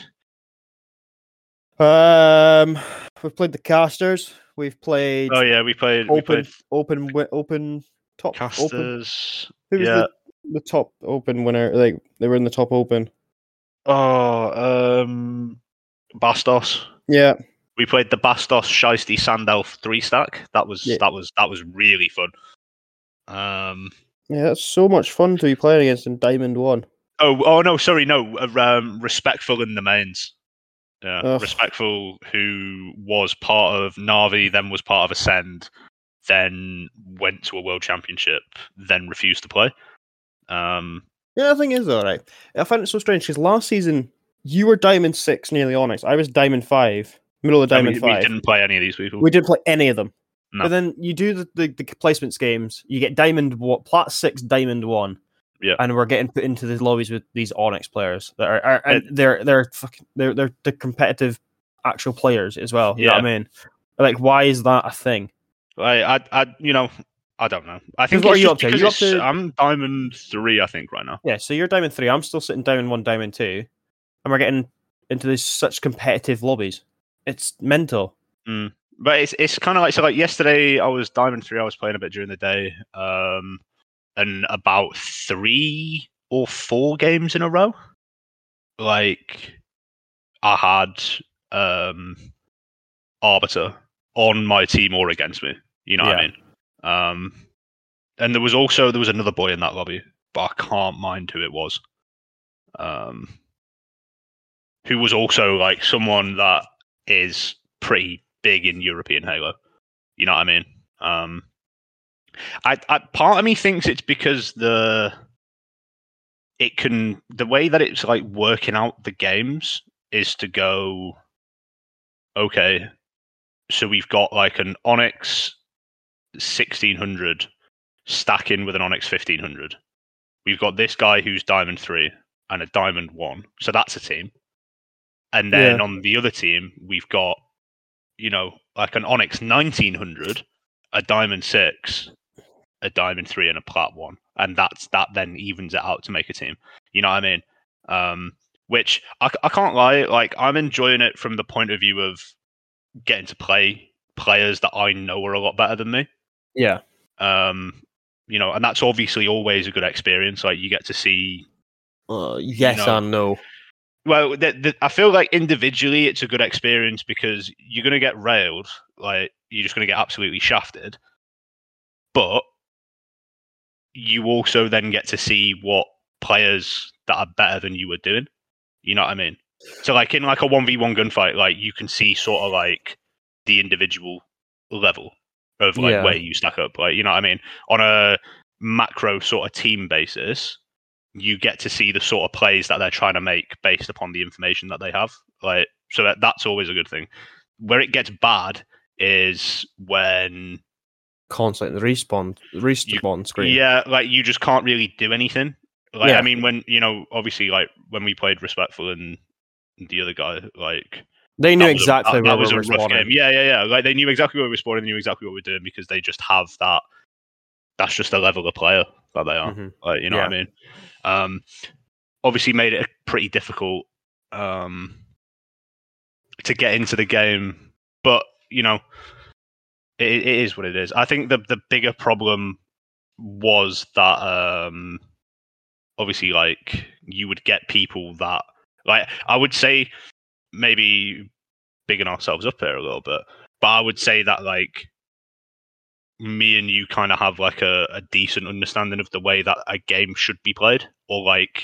um, we've played the casters. We've played Oh yeah, we played. We open, played open, open, top, open. casters. Who was yeah. the, the top open winner? Like they were in the top open. Oh, um, Bastos. Yeah, We played the Bastos Shiesty Sandelf three stack. That was Yeah. that was that was really fun. Um. yeah, that's so much fun to be playing against in Diamond One. Oh, oh no, sorry, no. uh, Um, respectful in the mains. Yeah, Ugh. respectful, who was part of Navi, then was part of Ascend, then went to a world championship, then refused to play. Um, Yeah, the thing is, all right. I find it so strange because last season you were Diamond Six, nearly Onyx. I was Diamond Five, middle of and Diamond we, we Five. didn't play any of these people. We didn't play any of them. No. But then you do the, the, the placements games, you get Diamond what Plat six, Diamond one. Yeah. And we're getting put into these lobbies with these Onyx players that are, are and uh, they're they're fucking they're they're the competitive actual players as well. You know what I mean? Like why is that a thing? I, I, I, you know, I don't know. I think what are you up to? You up to- I'm Diamond three, I think, right now. Yeah, so you're Diamond three, I'm still sitting Diamond one, Diamond two, and we're getting into these such competitive lobbies. It's mental. but it's it's kind of like so like yesterday I was Diamond three. I was playing a bit during the day, um, and about three or four games in a row, like I had um Arbiter on my team or against me. You know what I mean? Um, and there was also there was another boy in that lobby, but I can't mind who it was. Um, who was also like someone that is pretty big in European Halo. You know what I mean? Um, I, I part of me thinks it's because the it can the way that it's like working out the games is to go okay so we've got like an onyx 1600 stacking with an onyx 1500 we've got this guy who's diamond 3 and a diamond 1 so that's a team and then Yeah. on the other team we've got you know like an onyx 1900 a diamond 6 a diamond 3 and a plat 1 and that's that then evens it out to make a team you know what i mean um which I, I can't lie like i'm enjoying it from the point of view of getting to play players that i know are a lot better than me Yeah. um you know and that's obviously always a good experience like you get to see Uh, yes know, and no. Well the, the, i feel like individually it's a good experience because you're going to get railed like you're just going to get absolutely shafted. But you also then get to see what players that are better than you are doing. You know what i mean? So like in like a 1v1 gunfight like you can see sort of like the individual level of like Yeah. where you stack up like you know what i mean? On a macro sort of team basis you get to see the sort of plays that they're trying to make based upon the information that they have. Like, so that that's always a good thing. Where it gets bad is when, Constantly the respawn respawn screen. yeah, like you just can't really do anything. Like, Yeah. I mean, when you know, obviously, like when we played respectful and the other guy, like They knew was a- exactly that, where that was we a were rough game. Yeah, yeah, yeah. Like they knew exactly where we were spawning, they knew exactly what we were doing because they just have that. That's just the level of player that they are. Mhm. Like, you know what I mean? Um, obviously made it pretty difficult um, to get into the game, but you know, it, it is what it is. I think the the bigger problem was that um, obviously, like you would get people that, like, I would say maybe bigging ourselves up here a little bit, but I would say that like me and you kind of have like a, a decent understanding of the way that a game should be played or like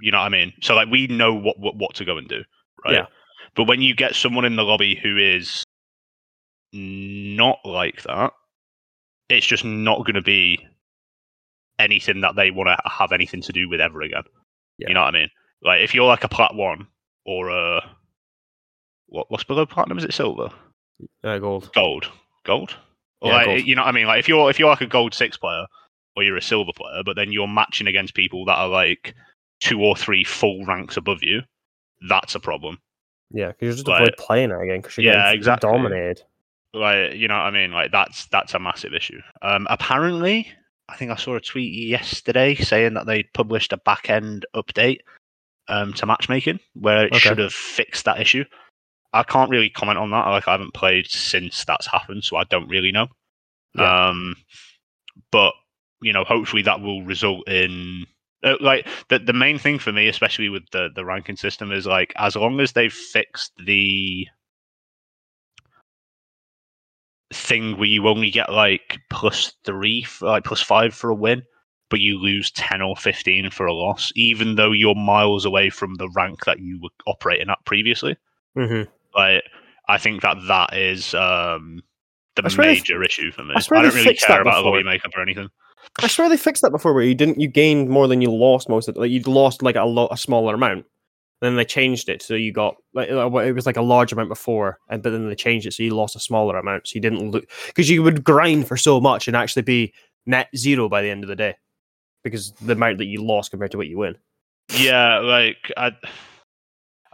you know what i mean so like we know what what, what to go and do right Yeah. but when you get someone in the lobby who is not like that it's just not going to be anything that they want to have anything to do with ever again Yeah. you know what i mean like if you're like a plat one or a what, what's below platinum is it silver Uh, gold. gold, gold. Or Yeah, like, you know what I mean? Like if you're if you're like a gold six player or you're a silver player, but then you're matching against people that are like two or three full ranks above you, that's a problem. Yeah, because you just Like- avoid playing it again because you're Yeah, exactly. dominated. Like you know what I mean? Like that's that's a massive issue. Um, apparently, I think I saw a tweet yesterday saying that they published a back end update um, to matchmaking where it Okay. should have fixed that issue. I can't really comment on that. Like I haven't played since that's happened, so I don't really know. Yeah. Um, but you know, hopefully that will result in uh, like the the main thing for me, especially with the the ranking system, is like as long as they've fixed the thing where you only get like plus three, for, like plus five for a win, but you lose ten or fifteen for a loss, even though you're miles away from the rank that you were operating at previously. Mm-hmm. Like, I think that that is um, the swear they- major issue for me. I I, don't really care about before. makeup or anything. I swear they fixed that before, where you didn't you gained more than you lost most of it. Like you'd lost like a lot a smaller amount. Then they changed it so you got like uh, it was like a large amount before, and but then they changed it so you lost a smaller amount, so you didn't look because you would grind for so much and actually be net zero by the end of the day because the amount that you lost compared to what you win. Yeah, like I,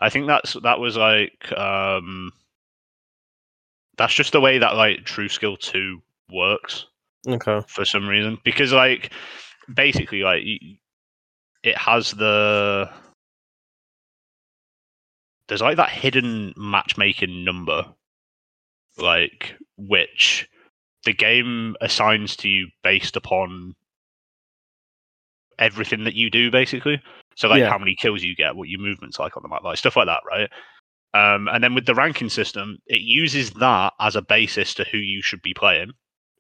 I think that's that was like um, that's just the way that like True Skill Two works. Okay. for some reason because like basically like it has the there's like that hidden matchmaking number like which the game assigns to you based upon everything that you do basically so like Yeah. how many kills you get what your movement's like on the map like stuff like that right um, and then with the ranking system it uses that as a basis to who you should be playing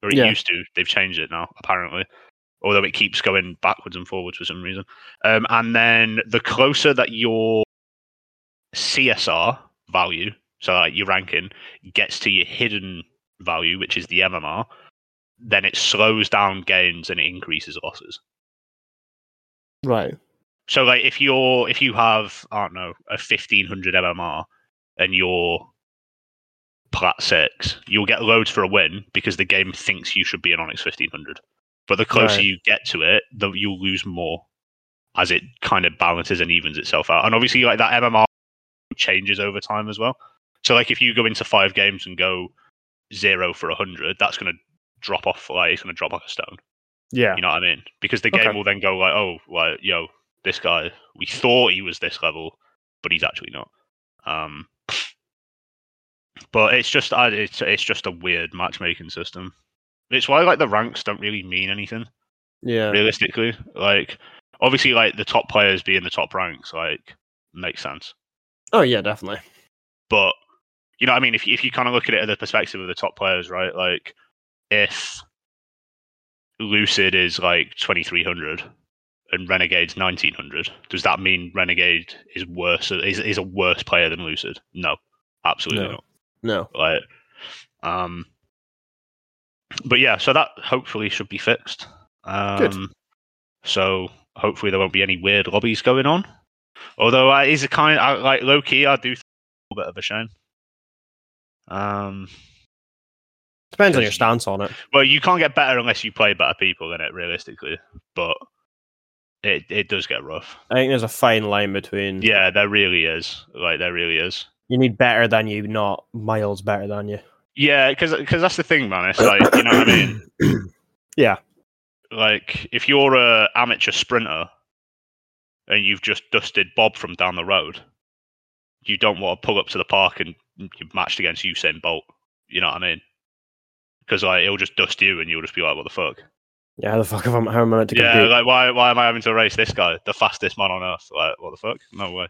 or it Yeah. used to. They've changed it now, apparently. Although it keeps going backwards and forwards for some reason. Um, and then the closer that your CSR value, so like your ranking, gets to your hidden value, which is the MMR, then it slows down gains and it increases losses. Right. So like if you're if you have I don't know a fifteen hundred MMR and you're plat six, you'll get loads for a win because the game thinks you should be an Onyx fifteen hundred. But the closer Right. you get to it, the, you'll lose more as it kind of balances and evens itself out. And obviously, like that MMR changes over time as well. So like if you go into five games and go zero for a hundred, that's going to drop off like it's going to drop off a stone. Yeah. You know what I mean? Because the game Okay. will then go like, oh, like, yo, this guy, we thought he was this level, but he's actually not. Um, but it's just, it's it's just a weird matchmaking system. It's why like the ranks don't really mean anything Yeah. realistically. Like, obviously, like the top players being the top ranks, like makes sense. Oh yeah, definitely. But you know, what I mean, if you, if you kind of look at it at the perspective of the top players, right? Like, if Lucid is like twenty three hundred and Renegade's nineteen hundred, does that mean Renegade is worse? Is is a worse player than Lucid? No, absolutely No. not. No. Like, um, but yeah, so that hopefully should be fixed. Um, Good. So hopefully there won't be any weird lobbies going on. Although uh, is a kind I, like low key, I do think a little bit of a shame. Um, Depends on your stance on it. well, you can't get better unless you play better people in it, realistically. But it it does get rough. I think there's a fine line between Yeah, there really is. Like there really is. you need better than you, not miles better than you. Yeah, because because that's the thing, man. It's like you know what I mean. [coughs] Yeah. like if you're a amateur sprinter and you've just dusted Bob from down the road, you don't want to pull up to the park and you've matched against Usain Bolt. You know what I mean? Because like it'll just dust you and you'll just be like, "What the fuck?" Yeah, how the fuck am I, how am I meant to Yeah, compete? like why why am I having to race this guy, the fastest man on earth? Like what the fuck? No way.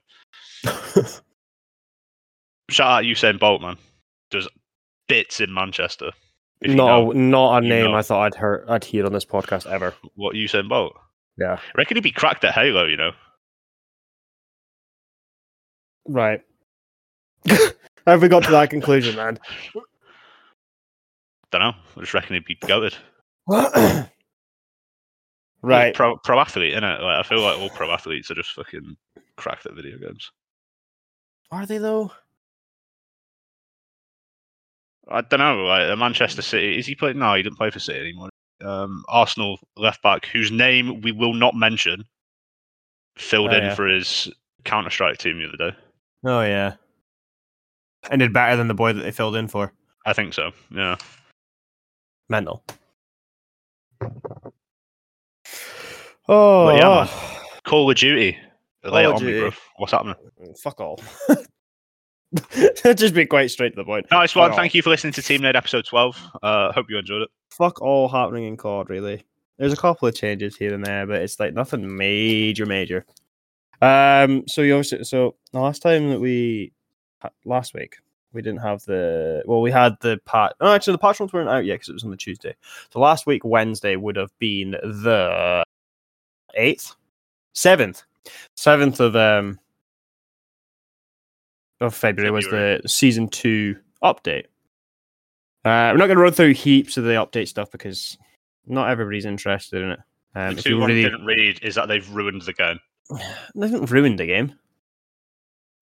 [laughs] Shout out Usain Bolt, man. Does bits in Manchester. If you not know a, not a name know. I thought I'd heard I'd hear on this podcast ever. what Usain Bolt. Yeah. I reckon he'd be cracked at Halo. You know. Right. Have we got to that conclusion, man? Don't know. I just reckon he'd be goated. [clears throat] right. pro pro athlete, innit? Like I feel like all pro athletes are just fucking cracked at video games. Are they though? I don't know. Like Manchester City, is he playing? No, he didn't play for City anymore. Um, Arsenal left back, whose name we will not mention filled Oh, in yeah. for his Counter Strike team the other day. Oh yeah, and did better than the boy that they filled in for. I think so. Yeah. Mental. Oh But yeah, man. oh, Call of Duty. Lay Call of on me, Duty. bro. What's happening? fuck all. [laughs] Just be quite straight to the point. Nice one. Fuck Thank you for listening to TeamNade episode 12. Uh, hope you enjoyed it. Fuck all happening in COD. Really, there's a couple of changes here and there, but it's like nothing major, major. Um. So you obviously, so the last time that we last week we didn't have the well we had the part oh actually the patch notes weren't out yet because it was on the Tuesday. So last week Wednesday would have been the eighth, seventh, seventh of um of February, was the season two update. Uh, we're not going to run through heaps of the update stuff because not everybody's interested in it. Um, the two one really, didn't read is that they've ruined the game. [sighs] they haven't ruined the game.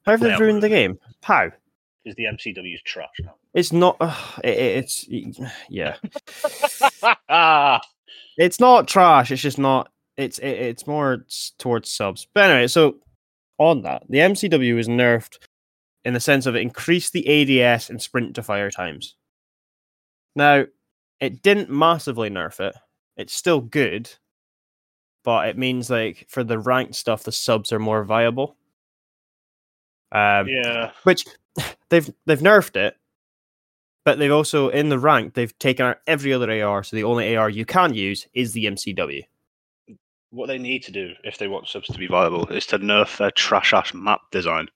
How have they Well, ruined the game? How? Because the MCW's trash now. It's not. Uh, it, it- it's [sighs] yeah. ah, [laughs] It's not trash. It's just not. It's it, it's more towards subs. But anyway, so on that, the MCW is nerfed in the sense of it increased the ADS and sprint to fire times. Now, it didn't massively nerf it. It's still good, but it means like for the ranked stuff, the subs are more viable. Um, yeah. which [sighs] they've they've nerfed it, but they've also in the rank they've taken out every other AR, so the only AR you can use is the MCW. What they need to do if they want subs to be viable is to nerf their trash ass map design.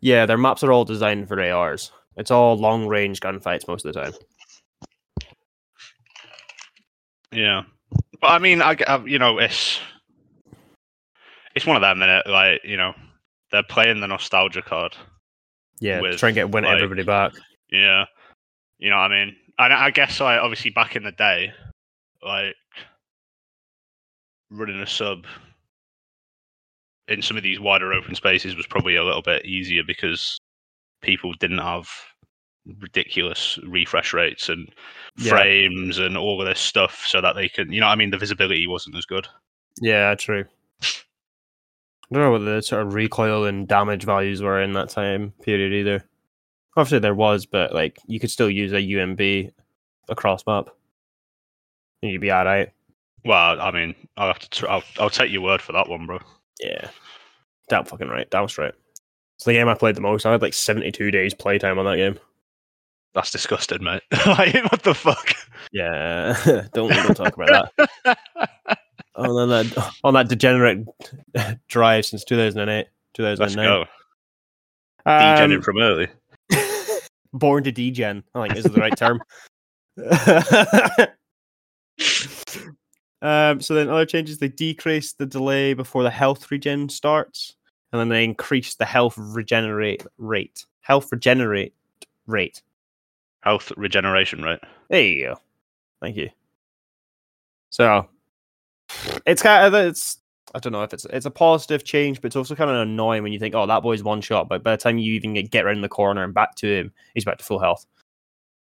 Yeah, their maps are all designed for ARs. It's all long range gunfights most of the time. Yeah, but I mean, I, I- uh, you know, it's it's one of them, innit? Like, you know, they're playing the nostalgia card. Yeah, With, try and get win like- everybody back. Yeah, you know what I mean. And I guess, like, obviously, back in the day, like running a sub in some of these wider open spaces was probably a little bit easier because people didn't have ridiculous refresh rates and Yeah. frames and all of this stuff so that they can you know I mean the visibility wasn't as good. Yeah, true. I don't know what the sort of recoil and damage values were in that time period either. Obviously there was, but like you could still use a UMP across map. And you'd be alright. Well, I mean, I'll have to tr- I'll, I'll take your word for that one, bro. Yeah. Damn fucking right. Damn straight. It's the game I played the most. I had like 72 days playtime on that game. That's disgusting, mate. [laughs] like, what the fuck? Yeah. [laughs] don't, don't talk about that. [laughs] On that, on that degenerate drive since 2008. Let's 2009. go. Um, from early. born to degen. I think is the right term. Um, so then other changes they decrease the delay before the health regen starts, and then they increase the health regenerate rate. Health regenerate rate. Health regeneration rate. There you go. Thank you. So it's kind of it's I don't know if it's it's a positive change, but it's also kind of annoying when you think, oh, that boy's one shot, but by the time you even get, get around the corner and back to him, he's back to full health.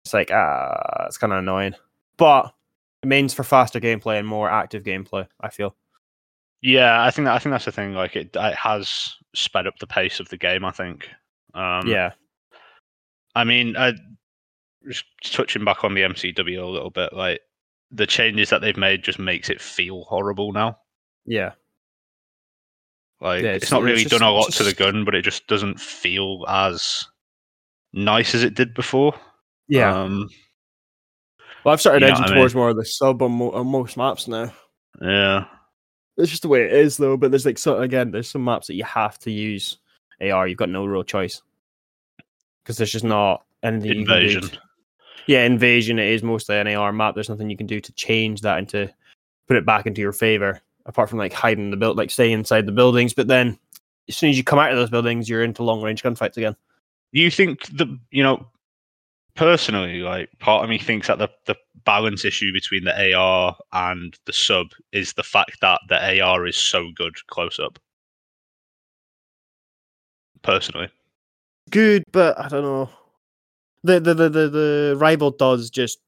It's like ah, it's kind of annoying, but means for faster gameplay and more active gameplay. I feel. Yeah, I think that, I think that's the thing. Like it, it has sped up the pace of the game. I think. Um, yeah, I mean, uh, just touching back on the MCW a little bit, like the changes that they've made just makes it feel horrible now. yeah, Like Yeah, it's, it's- not it's really just- done a lot it's to the gun, but it just doesn't feel as nice as it did before. yeah. Um, well, I've started you edging what I towards more of the sub on, mo- on most maps now. yeah. It's just the way it is, though. But there's like so again, there's some maps that you have to use AR. You've got no real choice because there's just not anything you can do. Invasion. to- yeah, invasion. It is mostly an AR map. There's nothing you can do to change that and to put it back into your favor, apart from like hiding the build, like staying inside the buildings. But then, as soon as you come out of those buildings, you're into long range gunfights again. you think the you know personally like part of me thinks that the, the balance issue between the ar and the sub is the fact that the ar is so good close up personally Good, but I don't know. The the the the, the rival does just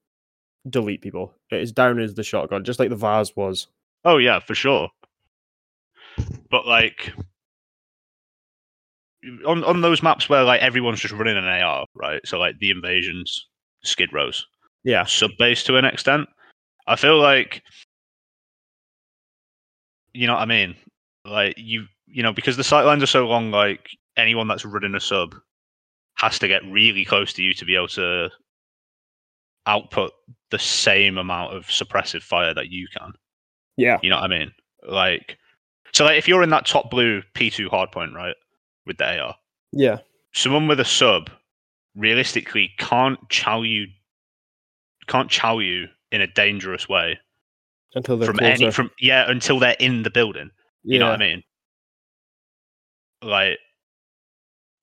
delete people. It is down as the shotgun, just like the Vaz was. oh yeah for sure but like on on those maps where like everyone's just running an AR, right? So like the invasions, skid rows, Yeah. sub base to an extent. I feel like you know what I mean. Like you, you know, because the sight lines are so long. Like anyone that's running a sub has to get really close to you to be able to output the same amount of suppressive fire that you can. Yeah. You know what I mean? Like, so like if you're in that top blue P2 hardpoint, right, with the AR, Yeah. someone with a sub realistically can't chow you, can't chow you in a dangerous way Until they're from closer. any from yeah until they're in the building. You yeah. know what I mean? Like,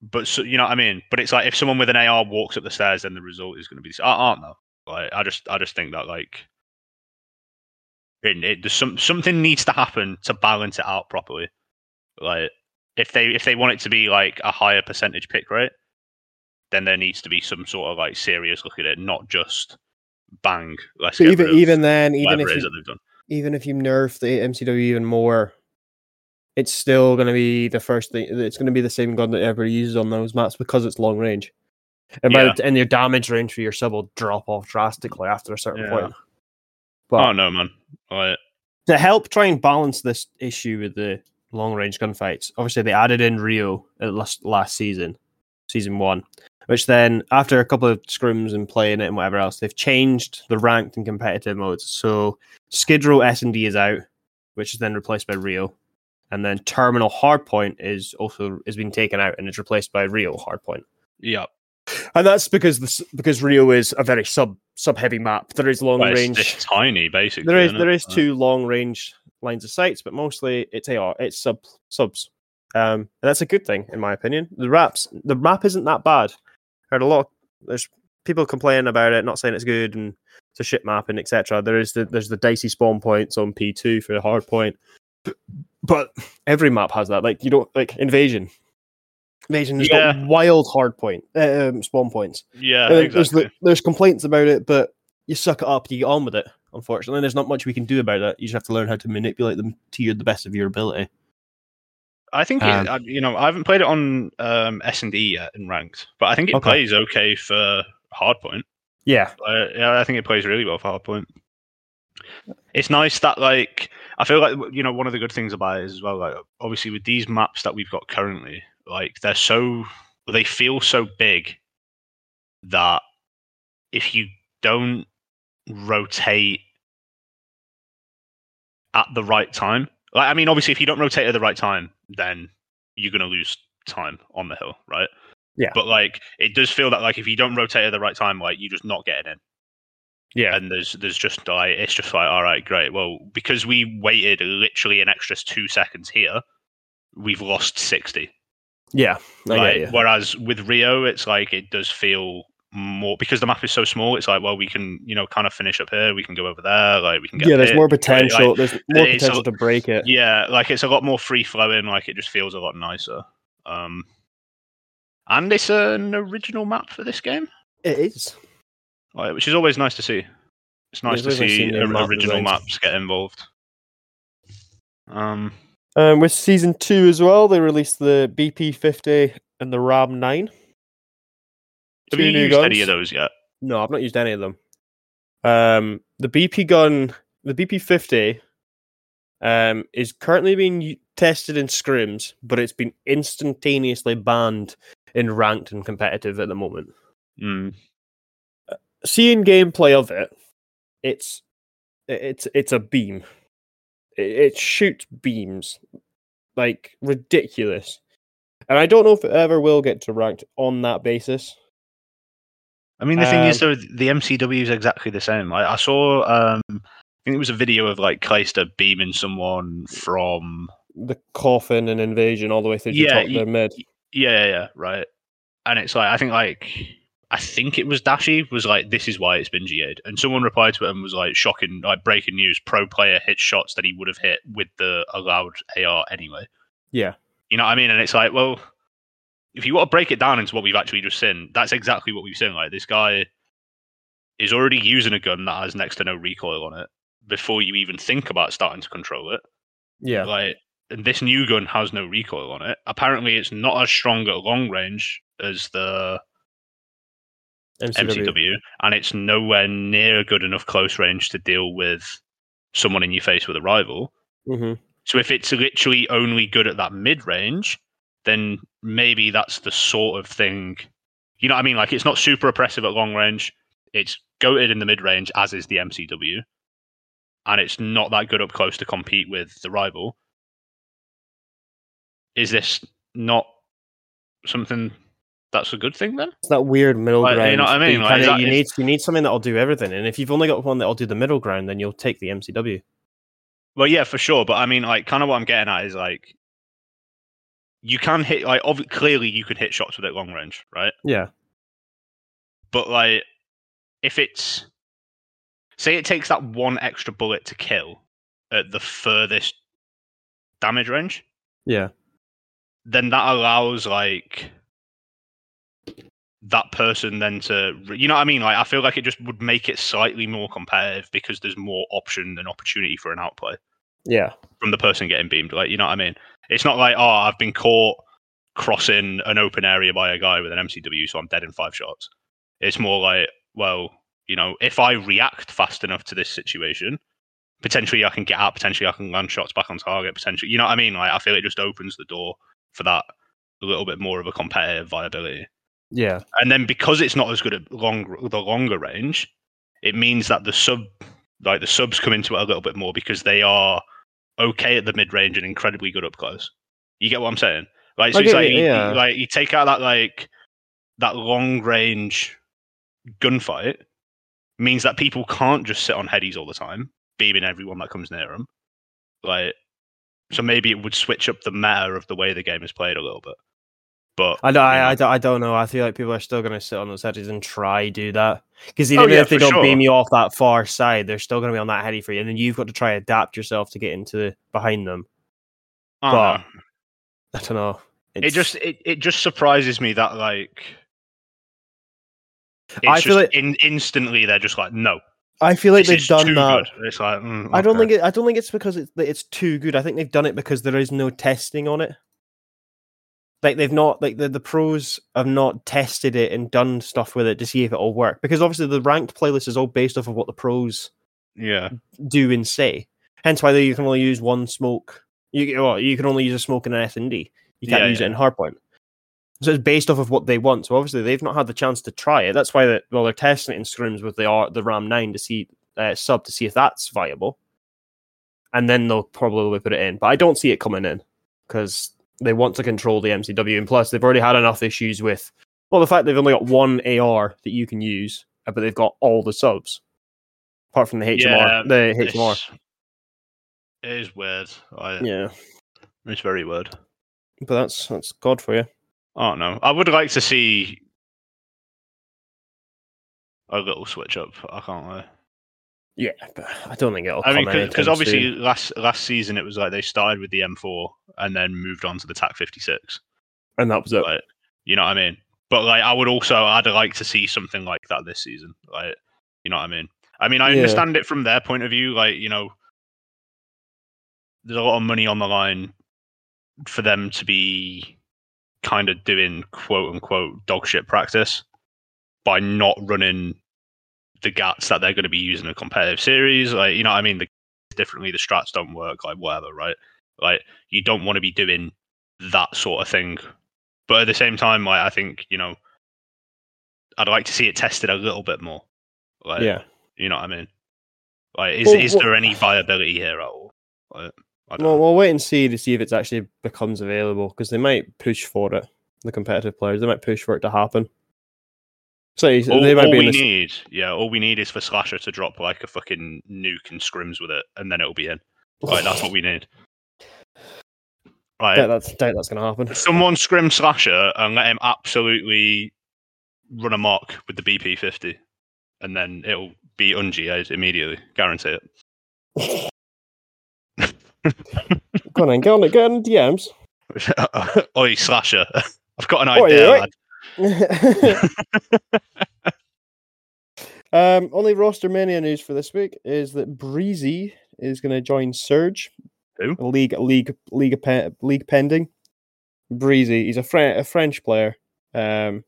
but so you know what I mean. But it's like if someone with an AR walks up the stairs, then the result is going to be this. I, don't know. Like, I just, I just think that like, it, it there's some something needs to happen to balance it out properly. Like, if they if they want it to be like a higher percentage pick rate, then there needs to be some sort of like serious look at it, not just bang. Let's But even even then, even if you, that they've done. even if you nerf the MCW even more, it's still going to be the first thing. It's going to be the same gun that everybody uses on those maps because it's long range. And Yeah. the, and your damage range for your sub will drop off drastically after a certain Yeah. point. But Oh no, man! Like, to help try and balance this issue with the long range gunfights, obviously they added in Rio at last, last season, season one, which then after a couple of scrims and playing it and whatever else, they've changed the ranked and competitive modes. So Skid Row S and D is out, which is then replaced by Rio, and then Terminal Hardpoint is also is being taken out and is replaced by Rio Hardpoint. yeah, And that's because this because Rio is a very sub sub heavy map. There is long Well, it's, range. it's tiny, basically. There is isn't there it? is Uh, two long range lines of sights, but mostly it's AR, it's sub subs. Um, and that's a good thing in my opinion. The raps, the map isn't that bad. Heard a lot. Of, there's people complaining about it, not saying it's good and it's a shit map and etc. There is the there's the dicey spawn points on P two for the hard point, [clears throat] but every map has that. Like you don't like invasion. Invasion has Yeah. got wild hard point uh, um, spawn points. Yeah, Uh, there's, there's complaints about it, but you suck it up, you get on with it. Unfortunately, there's not much we can do about that. You just have to learn how to manipulate them to your, the best of your ability. I think um, it, you know I haven't played it on um, S and D yet in ranked, but I think it Okay. plays okay for hardpoint. Yeah, Uh, yeah, I think it plays really well for hardpoint. It's nice that like I feel like you know one of the good things about it is as well. Like obviously with these maps that we've got currently, like they're so they feel so big that if you don't rotate at the right time, like I mean, obviously if you don't rotate at the right time, then you're gonna lose time on the hill, right? Yeah. But like it does feel that like if you don't rotate at the right time, like you're just not getting in yeah, and there's there's just like it's just like all right great well because we waited literally an extra two seconds here we've lost 60 yeah. Like, whereas with rio it's like it does feel more because the map is so small it's like well we can you know kind of finish up here we can go over there like we can get Yeah, there's hit, more right? potential. Like, there's more it's a- potential to break it. yeah like it's a lot more free flowing like it just feels a lot nicer um and it's an original map for this game It is. like, which is always nice to see. It's nice to see map original maps get involved. Um, Um, with season two as well, they released the BP fifty and the Ram nine. Have you new used any of those yet? No, I've not used any of them. Um, the BP gun, the BP fifty, um, is currently being tested in scrims, but it's been instantaneously banned in ranked and competitive at the moment. Mm. Seeing gameplay of it, it's it's it's a beam. It, it shoots beams like ridiculous, and I don't know if it ever will get to ranked on that basis. I mean, the thing is, Um, though, the MCW is exactly the same. I, I saw, um, I think it was a video of like Clayster beaming someone from, The coffin and invasion all the way through to Yeah, top of their mid. yeah, yeah, yeah, right. And it's like, I think like, I think it was Dashy was like, this is why it's been GA'd. And someone replied to it and was like, shocking, like breaking news: pro player hit shots that he would have hit with the allowed AR anyway. Yeah. You know what I mean? And it's like, well, if you want to break it down into what we've actually just seen, that's exactly what we've seen. Like this guy is already using a gun that has next to no recoil on it before you even think about starting to control it. Yeah. Like and this new gun has no recoil on it. Apparently, it's not as strong at long range as the MCW. MCW, and it's nowhere near good enough close range to deal with someone in your face with a rival. hmm So if it's literally only good at that mid range, then maybe that's the sort of thing. You know what I mean? Like it's not super oppressive at long range. It's goaded in the mid range, as is the MCW, and it's not that good up close to compete with the rival. Is this not something that's a good thing then? It's that weird middle Like, you know what I that you mean? Like, kinda- that- you need you need something that'll do everything, and if you've only got one that'll do the middle ground, then you'll take the MCW. Well, yeah, for sure. But I mean, like, kind of what I'm getting at is like, you can hit like obvi- clearly you could hit shots with it long range, right? Yeah, But like, if it's say it takes that one extra bullet to kill at the furthest damage range, yeah, then that allows like that person then to you know what I mean? Like, I feel like it just would make it slightly more competitive because there's more option and opportunity for an outplay. Yeah. from the person getting beamed. Like, you know what I mean? It's not like, oh, I've been caught crossing an open area by a guy with an MCW, so I'm dead in five shots. It's more like, well, you know, if I react fast enough to this situation, potentially I can get out, potentially I can land shots back on target, potentially, you know what I mean? Like, I feel it just opens the door for that a little bit more of a competitive viability. Yeah, And then because it's not as good at long the longer range, it means that the sub like the subs come into it a little bit more because they are okay at the mid range and incredibly good up close. You get what I'm saying? Like so it's like you, you- like you take out that like that long range gunfight means that people can't just sit on headies all the time, beaming everyone that comes near them. Like so maybe it would switch up the meta of the way the game is played a little bit. But I don't, you I, know. I, don't, I don't know. I feel like people are still going to sit on those edges and try do that because even Oh, yeah, if they don't sure. beam you off that far side, they're still going to be on that heady for you, and then you've got to try adapt yourself to get into behind them. I don't but know. I don't know. it just it, it just surprises me that like it's I feel like- in, instantly they're just like no I feel like they've done that. good. it's like mm, I don't okay. think it. I don't think it's because it's it's too good. I think they've done it because there is no testing on it. Like they've not like the, the pros have not tested it and done stuff with it to see if it'll work. Because obviously the ranked playlist is all based off of what the pros yeah do and say. Hence why you can only use one smoke. You well, you can only use a smoke in an S and D. You can't Yeah, use yeah. it in hardpoint. So it's based off of what they want. So obviously they've not had the chance to try it. That's why that well they're testing it in scrims with the R, the Ram nine to see uh, sub to see if that's viable, and then they'll probably put it in. But I don't see it coming in because they want to control the MCW, and plus they've already had enough issues with well the fact they've only got one AR that you can use, uh, but they've got all the subs apart from the HMR. Yeah, the HMR. it is weird I, Yeah, it's very weird but that's that's God for you. I don't know I would like to see a little switch up I can't lie Yeah, but I don't think it'll. I mean because obviously soon. last last season it was like they started with the M4 and then moved on to the TAC 56 and that was it. Like, you know what I mean? But like, I would also, I'd like to see something like that this season. Like, you know what I mean? I mean, I Yeah. understand it from their point of view. Like, you know, there's a lot of money on the line for them to be kind of doing quote unquote dog shit practice by not running the gats that they're going to be using a competitive series. Like, you know what I mean? The differently, the strats don't work, like whatever, right? Like, you don't want to be doing that sort of thing but at the same time, like I think you know, I'd like to see it tested a little bit more. Like, yeah, you know what I mean? Like, is Well, is what- there any viability here at all? Like, I don't well, know. we'll wait and see to see if it's actually becomes available because they might push for it. The competitive players, they might push for it to happen. So all, they might all be we this, need, yeah, all we need is for Slasher to drop like a fucking nuke and scrims with it, and then it'll be in. Like, that's what we need. Right, doubt that's doubt that's going to happen. someone scrim Slasher and let him absolutely run amok with the BP fifty, and then it'll be unGA'd immediately, guarantee it. Go on, then, get on it, get on DMs. [laughs] Oi, Slasher. [laughs] I've got an idea, oi. lad. [laughs] um, only roster mania news for this week is that Breezy is going to join Surge Who? League, league, league, pe- league pending. Breezy. He's a, Fre- a French player. Um,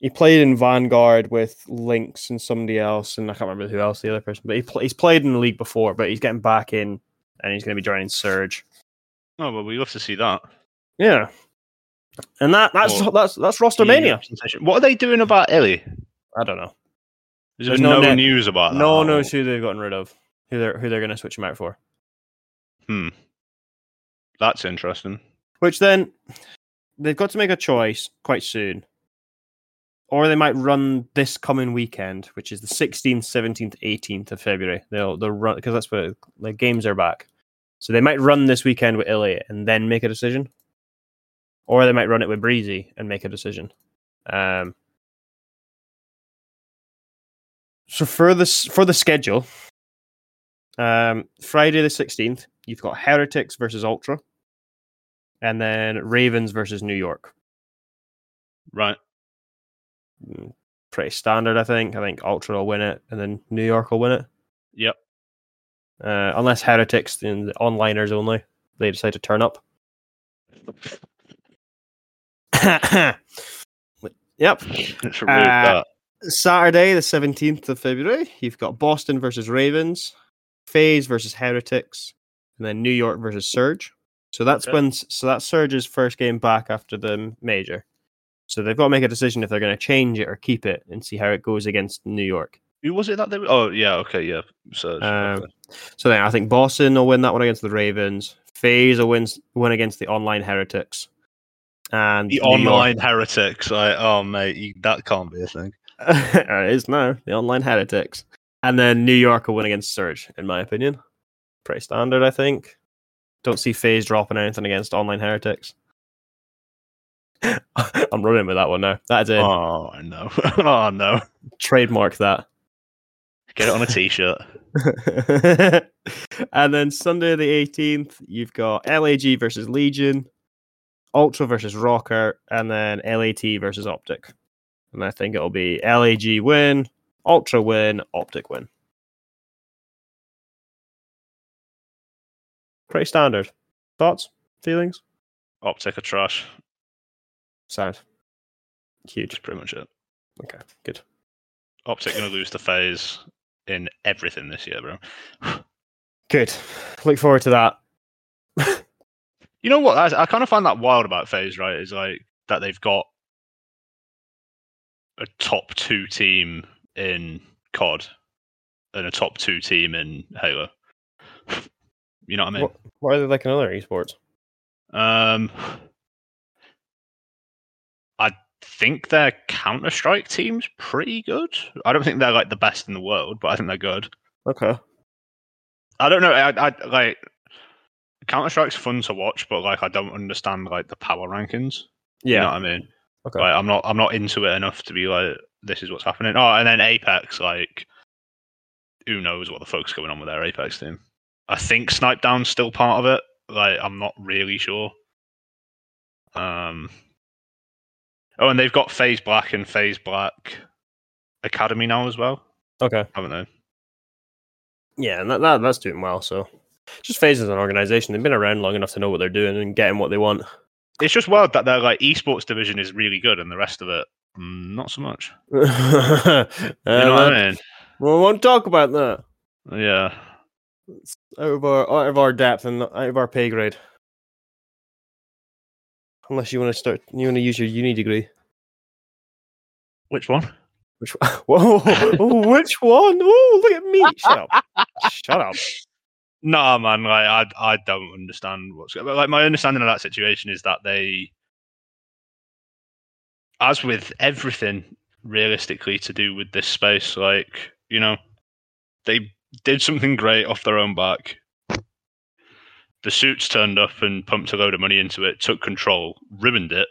he played in Vanguard with Lynx and somebody else, and I can't remember who else the other person. But he pl- he's played in the league before, but he's getting back in, and he's going to be joining Surge. Oh well, we love to see that. Yeah, and that that's Well, that's that's Rostermania. What are they doing about Illy? I don't know. There's There's no no, news about that. No knows who they've gotten rid of. Who they're who they're going to switch him out for. Hmm. That's interesting. Which then they've got to make a choice quite soon. Or they might run this coming weekend, which is the 16th, 17th, 18th of February. They'll they'll run because that's where the games are back. So they might run this weekend with Ilya and then make a decision. Or they might run it with Breezy and make a decision. Um so for this for the schedule, um Friday the 16th, you've got Heretics versus Ultra and then Ravens versus New York. Right. Mm, Pretty standard, I think. I think Ultra will win it, and then New York will win it. Yep. Uh, unless Heretics and the onliners only they decide to turn up. [coughs] yep. Uh. Saturday, the seventeenth of February, you've got Boston versus Ravens, FaZe versus Heretics, and then New York versus Surge. So that's Okay. when so that's Surge's first game back after the major. So they've got to make a decision if they're going to change it or keep it and see how it goes against New York. Who was it that they? Were? Oh yeah. Okay. Yeah. So Um, So then I think Boston will win that one against the Ravens. FaZe will win win against the online Heretics. And the New York- online heretics. Like, oh mate, you, that can't be a thing. [laughs] it is now the online heretics, and then New York will win against Surge, in my opinion. Pretty standard, I think. Don't see FaZe dropping anything against online heretics. [laughs] I'm running with that one now. That's it. Oh no. [laughs] oh no. Trademark that. Get it on a t-shirt. and then Sunday the 18th, you've got LAG versus Legion, Ultra versus Rokkr, and then LAT versus Optic. And I think it'll be LAG win, Ultra win, Optic win. Pretty standard. Thoughts? Feelings? Optic or trash. Sad. Huge. That's pretty much it. Okay, good. Optic going to lose the FaZe in everything this year, bro. [sighs] Good. Look forward to that. [laughs] You know what? I, I kind of find that wild about FaZe, right? Is like that they've got a top two team in COD and a top two team in Halo. [laughs] You know what I mean? What, why are they like another esports? Um, I think their Counter Strike team's pretty good. I don't think they're like the best in the world, but I think they're good. Okay. I don't know. I, I like Counter Strike's fun to watch, but like I don't understand like the power rankings. You know Yeah. what I mean? Okay. Like I'm not I'm not into it enough to be like this is what's happening. Oh, and then Apex, like who knows what the fuck's going on with their Apex team? I think Snip3down's still part of it. Like I'm not really sure. Um. Oh, and they've got FaZe Black and FaZe Black Academy now as well, Okay. haven't they? Yeah, and that, that that's doing well. So, just FaZe as an organization, they've been around long enough to know what they're doing and getting what they want. It's just wild that their like esports division is really good and the rest of it not so much. [laughs] You know what I mean? We won't talk about that. Yeah. It's out of our out of our depth and out of our pay grade. Unless you want to start, you want to use your uni degree. Which one? Which [laughs] one? whoa, which one? Oh, look at me! Shut up! [laughs] Shut up! Nah, man. Like I, I don't understand what's going but, like. My understanding of that situation is that they, as with everything realistically to do with this space, like you know, they did something great off their own back. The suits turned up and pumped a load of money into it, took control, ruined it,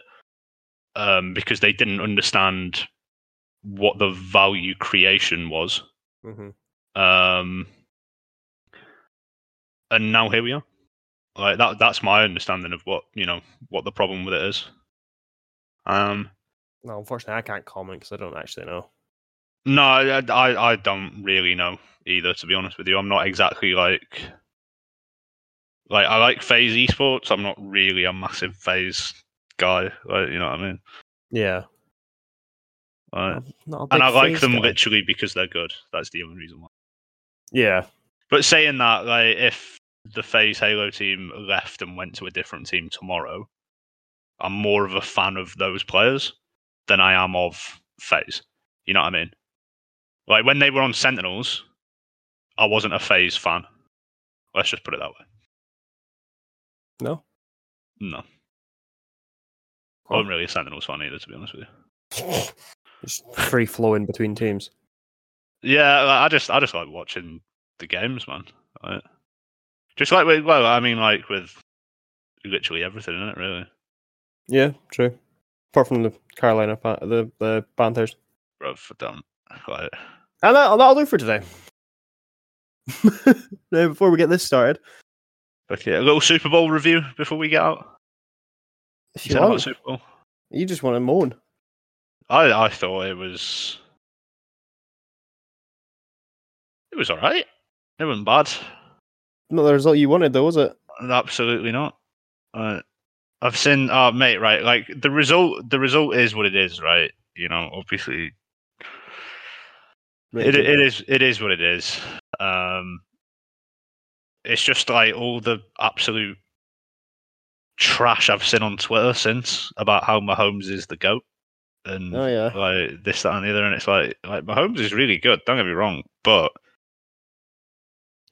um, because they didn't understand what the value creation was. hmm Um, and now here we are. Like that. That's my understanding of what you know what the problem with it is. Um, No, unfortunately, I can't comment because I don't actually know. no, I, I I don't really know either. To be honest with you, I'm not exactly like Like I like FaZe esports. I'm not really a massive FaZe guy. Like you know what I mean. Yeah. Like, I'm not a and I like them guy. literally because they're good. That's the only reason why. Yeah. But saying that, like, if the FaZe Halo team left and went to a different team tomorrow, I'm more of a fan of those players than I am of FaZe. You know what I mean? Like when they were on Sentinels, I wasn't a FaZe fan. Let's just put it that way. No. No, I wasn't really a Sentinels fan either, to be honest with you. [laughs] Just free flowing between teams. Yeah, like, I just I just like watching the games, man. Like, just like with well, I mean, like with literally everything in it, really. Yeah, true. Apart from the Carolina, the the Panthers. Bro, I don't like. And that, that'll do for today. [laughs] now, before we get this started, Okay, a little Super Bowl review before we get out. if You want, Super Bowl. you just want to moan. I I thought it was it was all right. It wasn't bad. Not the result you wanted, though, was it? Absolutely not. Uh, I've seen, oh mate, right? Like the result, the result is what it is, right? You know, obviously, it it is it is what it is. Um, it's just like all the absolute trash I've seen on Twitter since about how Mahomes is the goat and Oh yeah. like this, that, and the other, and it's like like Mahomes is really good. Don't get me wrong, but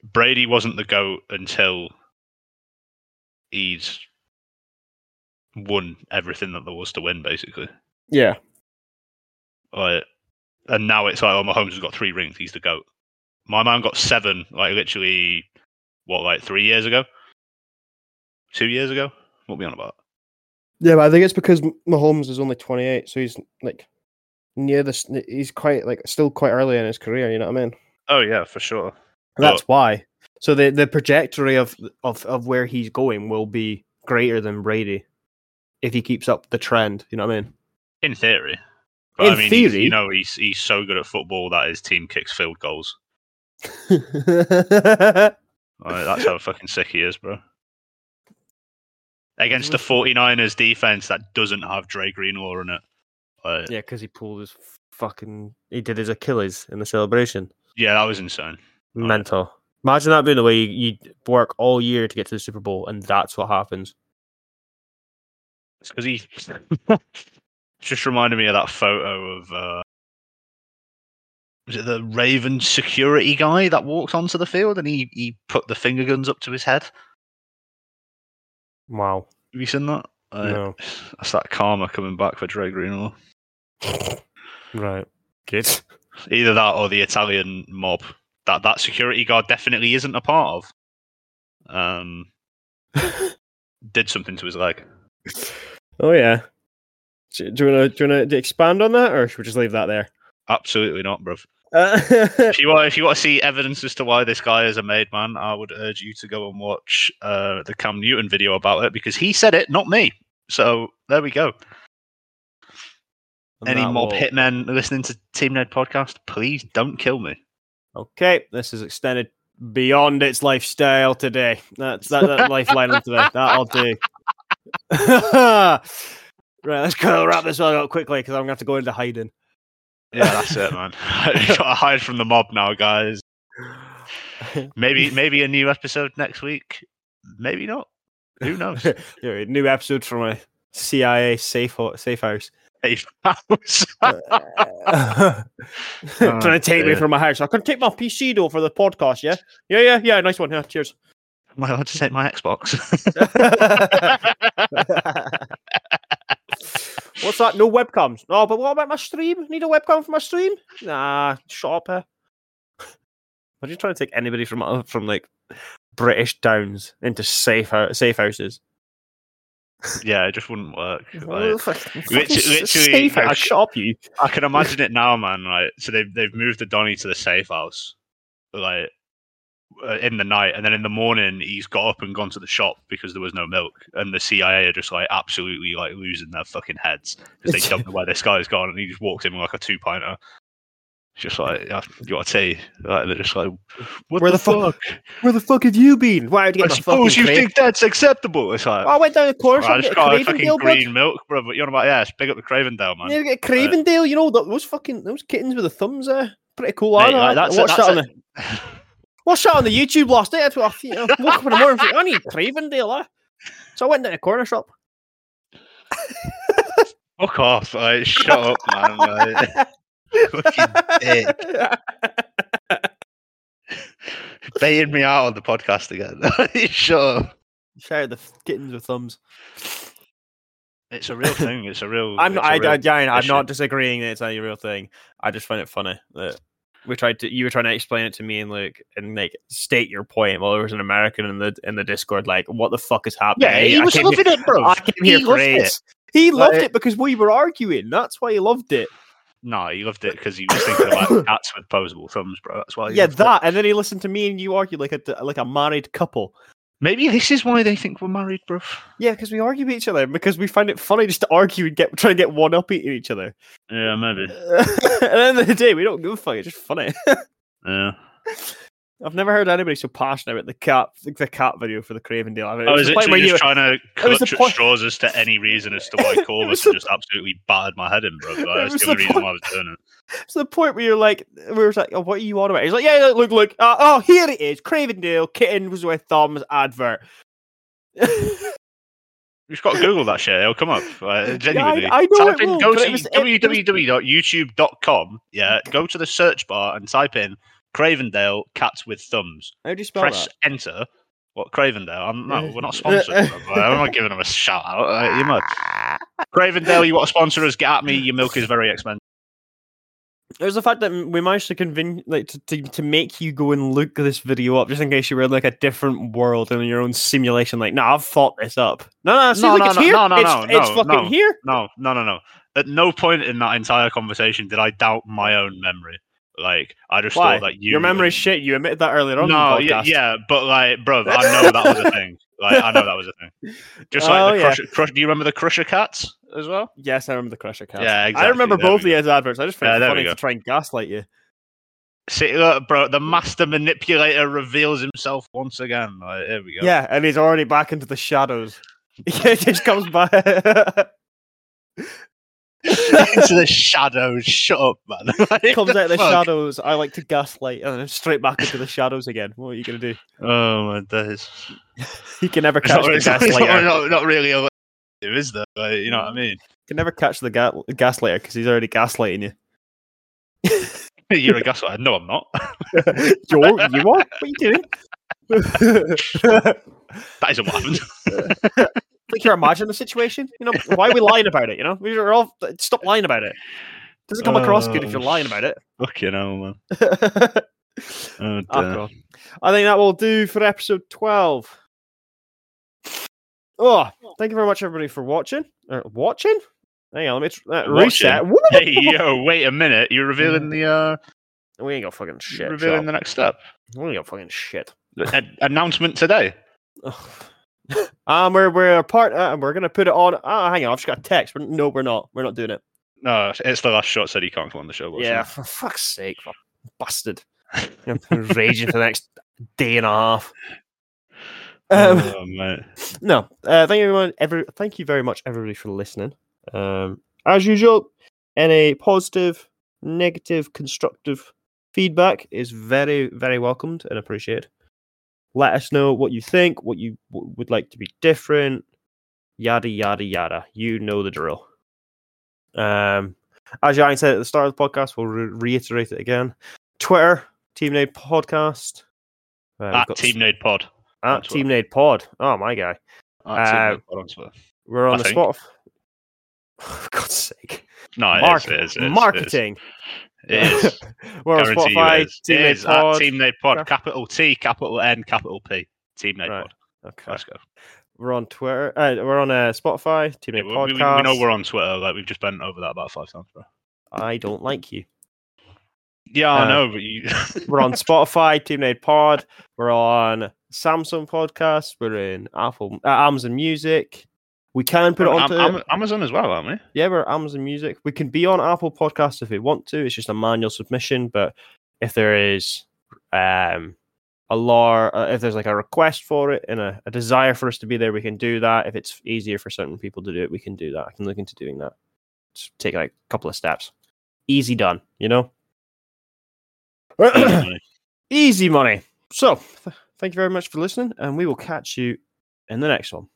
Brady wasn't the goat until he's won everything that there was to win, basically. Yeah. Like, and now it's like, oh, Mahomes has got three rings. He's the goat. My man got seven, like literally, what, like three years ago, two years ago. What we on about? Yeah, but I think it's because Mahomes is only 28, so he's like near this. He's quite like still quite early in his career. You know what I mean? Oh yeah, for sure. That's why. So the the trajectory of of of where he's going will be greater than Brady if he keeps up the trend. You know what I mean? In theory. But In I mean, he's- theory. you know, he's he's so good at football that his team kicks field goals. yeah, [laughs] Like, that's how fucking sick he is, bro. Against the 49ers defense that doesn't have Dre Greenlaw in it. Like, yeah. because he pulled his fucking. He did his Achilles in the celebration. Yeah, that was insane. Mental. Imagine that being the way you, you work all year to get to the Super Bowl, and that's what happens. It's because he [laughs] just reminded me of that photo of uh, was it the Raven security guy that walked onto the field and he he put the finger guns up to his head. Wow. Have you seen that? Uh, No. That's that karma coming back for Dre Greenlaw. Right. Good. Either that or the Italian mob that that security guard definitely isn't a part of. Um, [laughs] did something to his leg. Oh yeah. Do, you want to do you want to expand on that, or should we just leave that there? Absolutely not, bruv. Uh, if you want, if you want to see evidence as to why this guy is a made man, I would urge you to go and watch uh, the Cam Newton video about it because he said it, not me. So there we go. and Any mob will- hitmen listening to Team Nade podcast, please don't kill me. Okay, this is extended beyond its lifestyle today. That's that, that lifeline of today. That'll do. [laughs] right, let's go wrap this one up quickly because I'm gonna have to go into hiding. Yeah, that's it, man. [laughs] gotta hide from the mob now, guys. [laughs] Maybe, maybe a new episode next week. Maybe not. Who knows? Yeah, new episode from a CIA safe ho- safe house. Safe house. Trying to take me from my house. I can take my PC though for the podcast. Yeah, yeah, yeah, yeah. Nice one. Yeah, cheers. Am I allowed to take my Xbox? [laughs] What's that? No webcams. No, but what about my stream? Need a webcam for my stream? Nah, shut up. What are you trying to take anybody from uh, from like British towns into safe hou- safe houses? Yeah, it just wouldn't work. Like, [laughs] fucking- Literally- safe I house. you. I can imagine it now, man. Right, so they've they've moved the Donny to the safe house, like uh, in the night, and then in the morning he's got up and gone to the shop because there was no milk, and the CIA are just like absolutely like losing their fucking heads because they don't know where this guy's gone, and he just walks in with like a two pinter. It's just like you got a tea. Like they're just like, what Where the, the fuck- fuck? Where the fuck have you been? Why did you I suppose you think that's acceptable. It's like, Oh, I went down the corner "Right, shop I just got a fucking bud. green milk, bro. But you're on about yeah, pick up the Cravendale, man. You get Cravendale, you know th- those fucking those kittens with the thumbs there. Pretty cool. Mate, aren't like, that's I that on the watched that on the YouTube last night. I thought, you know, woke up in the morning, I need Cravendale. Eh? So I went down the corner shop. Fuck off! Like, shut up, man. Like, [laughs] fucking dick. [laughs] Baiting [laughs] me out on the podcast again. [laughs] sure. out the kittens with thumbs. It's a real thing. It's a real. I'm not. I, real I, I'm not disagreeing that it's a real thing. I just find it funny that we tried to. You were trying to explain it to me and like and like state your point. While there was an American in the in the Discord, like, what the fuck is happening? Yeah, I- he I was loving here, it, bro. I came here He for loved it. He loved Like- it because we were arguing. That's why he loved it. No, he loved it because he was thinking about [coughs] cats with posable thumbs, bro. That's why. Yeah, it. that, and then he listened to me and you argue like a like a married couple. Maybe this is why they think we're married, bro. Yeah, because we argue with each other because we find it funny just to argue and get try to get one up at each other. Yeah, maybe. [laughs] At the end of the day, we don't give a fuck. It's just funny. [laughs] Yeah. I've never heard anybody so passionate about the cat the cat video for the Cravendale. I mean, it I was was where literally you just trying to clutch at point- straws as to any reason as to why [laughs] It Corvus was had the- just absolutely battered my head in, bro. [laughs] Like, that's the only reason point- why I was doing it. to the point where you're like, we were like, oh, what are you on about? He's like, yeah, look, look. Uh, oh, here it is. Cravendale was with thumbs advert. [laughs] You've got to Google that shit. It'll come up. Like, genuinely. I know type it in, will, go to it it www.youtube.com. Yeah, go to the search bar and type in Cravendale cats with thumbs. How do you spell Press that? enter. What Cravendale? I'm no, we're not [laughs] sponsored. I'm not giving them a shout out. Uh, you mad? Cravendale, you want to sponsor us? Get at me. Your milk is very expensive. It was the fact that we managed to convince, like, to, to, to make you go and look this video up just in case you were in like a different world in your own simulation. Like, nah, I've thought this up. No, no, see, No, look, no, it's no, here. no, no, it's, no, it's no, fucking no. here. No, no, no, no. At no point in that entire conversation did I doubt my own memory. Like I just Why? thought that you Your memory's shit. You admitted that earlier on. No, the yeah, yeah, but like, bro, I know that was a [laughs] thing. Like, I know that was a thing. Just like Oh, the yeah. crusher, crush, Do you remember the Crusher Cats as well? Yes, I remember the Crusher Cats. Yeah, exactly. I remember there both of these adverts. I just Yeah, it funny to try and gaslight you. See, look, bro, the master manipulator reveals himself once again. Like, here we go. Yeah, and he's already back into the shadows. [laughs] he just comes back. [laughs] Into the shadows. Shut up, man. [laughs] Like, comes out of the fuck? shadows. I like to gaslight, and then straight back into the shadows again. What are you gonna do? Oh my days. He can never catch not, the it's not, not, gaslighter. not, not really a is there? Like, you know what I mean? Can never catch the ga- gaslighter because he's already gaslighting you. [laughs] You're a gaslighter. No, I'm not. [laughs] You're, you are? What are you doing? That isn't what happened. Like you're imagining the situation. You know, why are we lying about it? You know, we're all stop lying about it. Doesn't come across good if you're Oh, lying about it. Fucking hell, man. [laughs] Oh, Oh, I think that will do for episode 12. Oh, thank you very much, everybody, for watching. Uh, watching? Hang on, let me tr- uh, reset. Hey, yo, wait a minute. You're revealing the uh, We ain't got fucking shit. revealing the next step. We ain't got fucking shit. Announcement today. [laughs] um, we're we're a part. Uh, we're gonna put it on. Ah, hang on, I've just got a text. We're, no, we're not. We're not doing it. No, it's the last shot said he can't come on the show. yeah, it? for fuck's sake, fuck, bastard. [laughs] You know, raging for the next day and a half. Um, oh, mate. no, uh, thank you everyone. Every thank you very much, everybody, for listening. Um, as usual, any positive, negative, constructive feedback is very, very welcomed and appreciated. Let us know what you think, what you w- would like to be different, yada yada yada. You know the drill. Um, as Ryan said at the start of the podcast, we'll re- reiterate it again. Twitter, Team Nade Podcast. Uh, At got Team Nade Pod. at Team Nade Pod. Oh my guy. Uh, Team Nade Pod on. We're on I the think. spot. [laughs] For God's sake. No, it Mark- is, it is, it is, marketing. It. It is. [laughs] We're on Spotify. Team It is Pod. at Team Nade Pod. Yeah. Capital T, capital N, capital P. Team Nade Right. Pod. Okay. Let's go. We're on Twitter. Uh, we're on uh, Spotify, Team Yeah, Nade we, we- we know we're on Twitter. Like we've just bent over that about five times, bro. I don't like you. Yeah, Uh, I know, but you. [laughs] We're on Spotify, Team Nade Pod. We're on Samsung Podcast. We're in Apple, uh, Amazon Music. We can put it Am- onto Am- Amazon as well, aren't we? yeah, we're Amazon Music. We can be on Apple Podcasts if we want to. It's just a manual submission. But if there is um, a law, uh, if there's like a request for it and a, a desire for us to be there, we can do that. If it's easier for certain people to do it, we can do that. I can look into doing that. Just take like a couple of steps. Easy done, you know? Easy money. [coughs] So, th- thank you very much for listening, and we will catch you in the next one.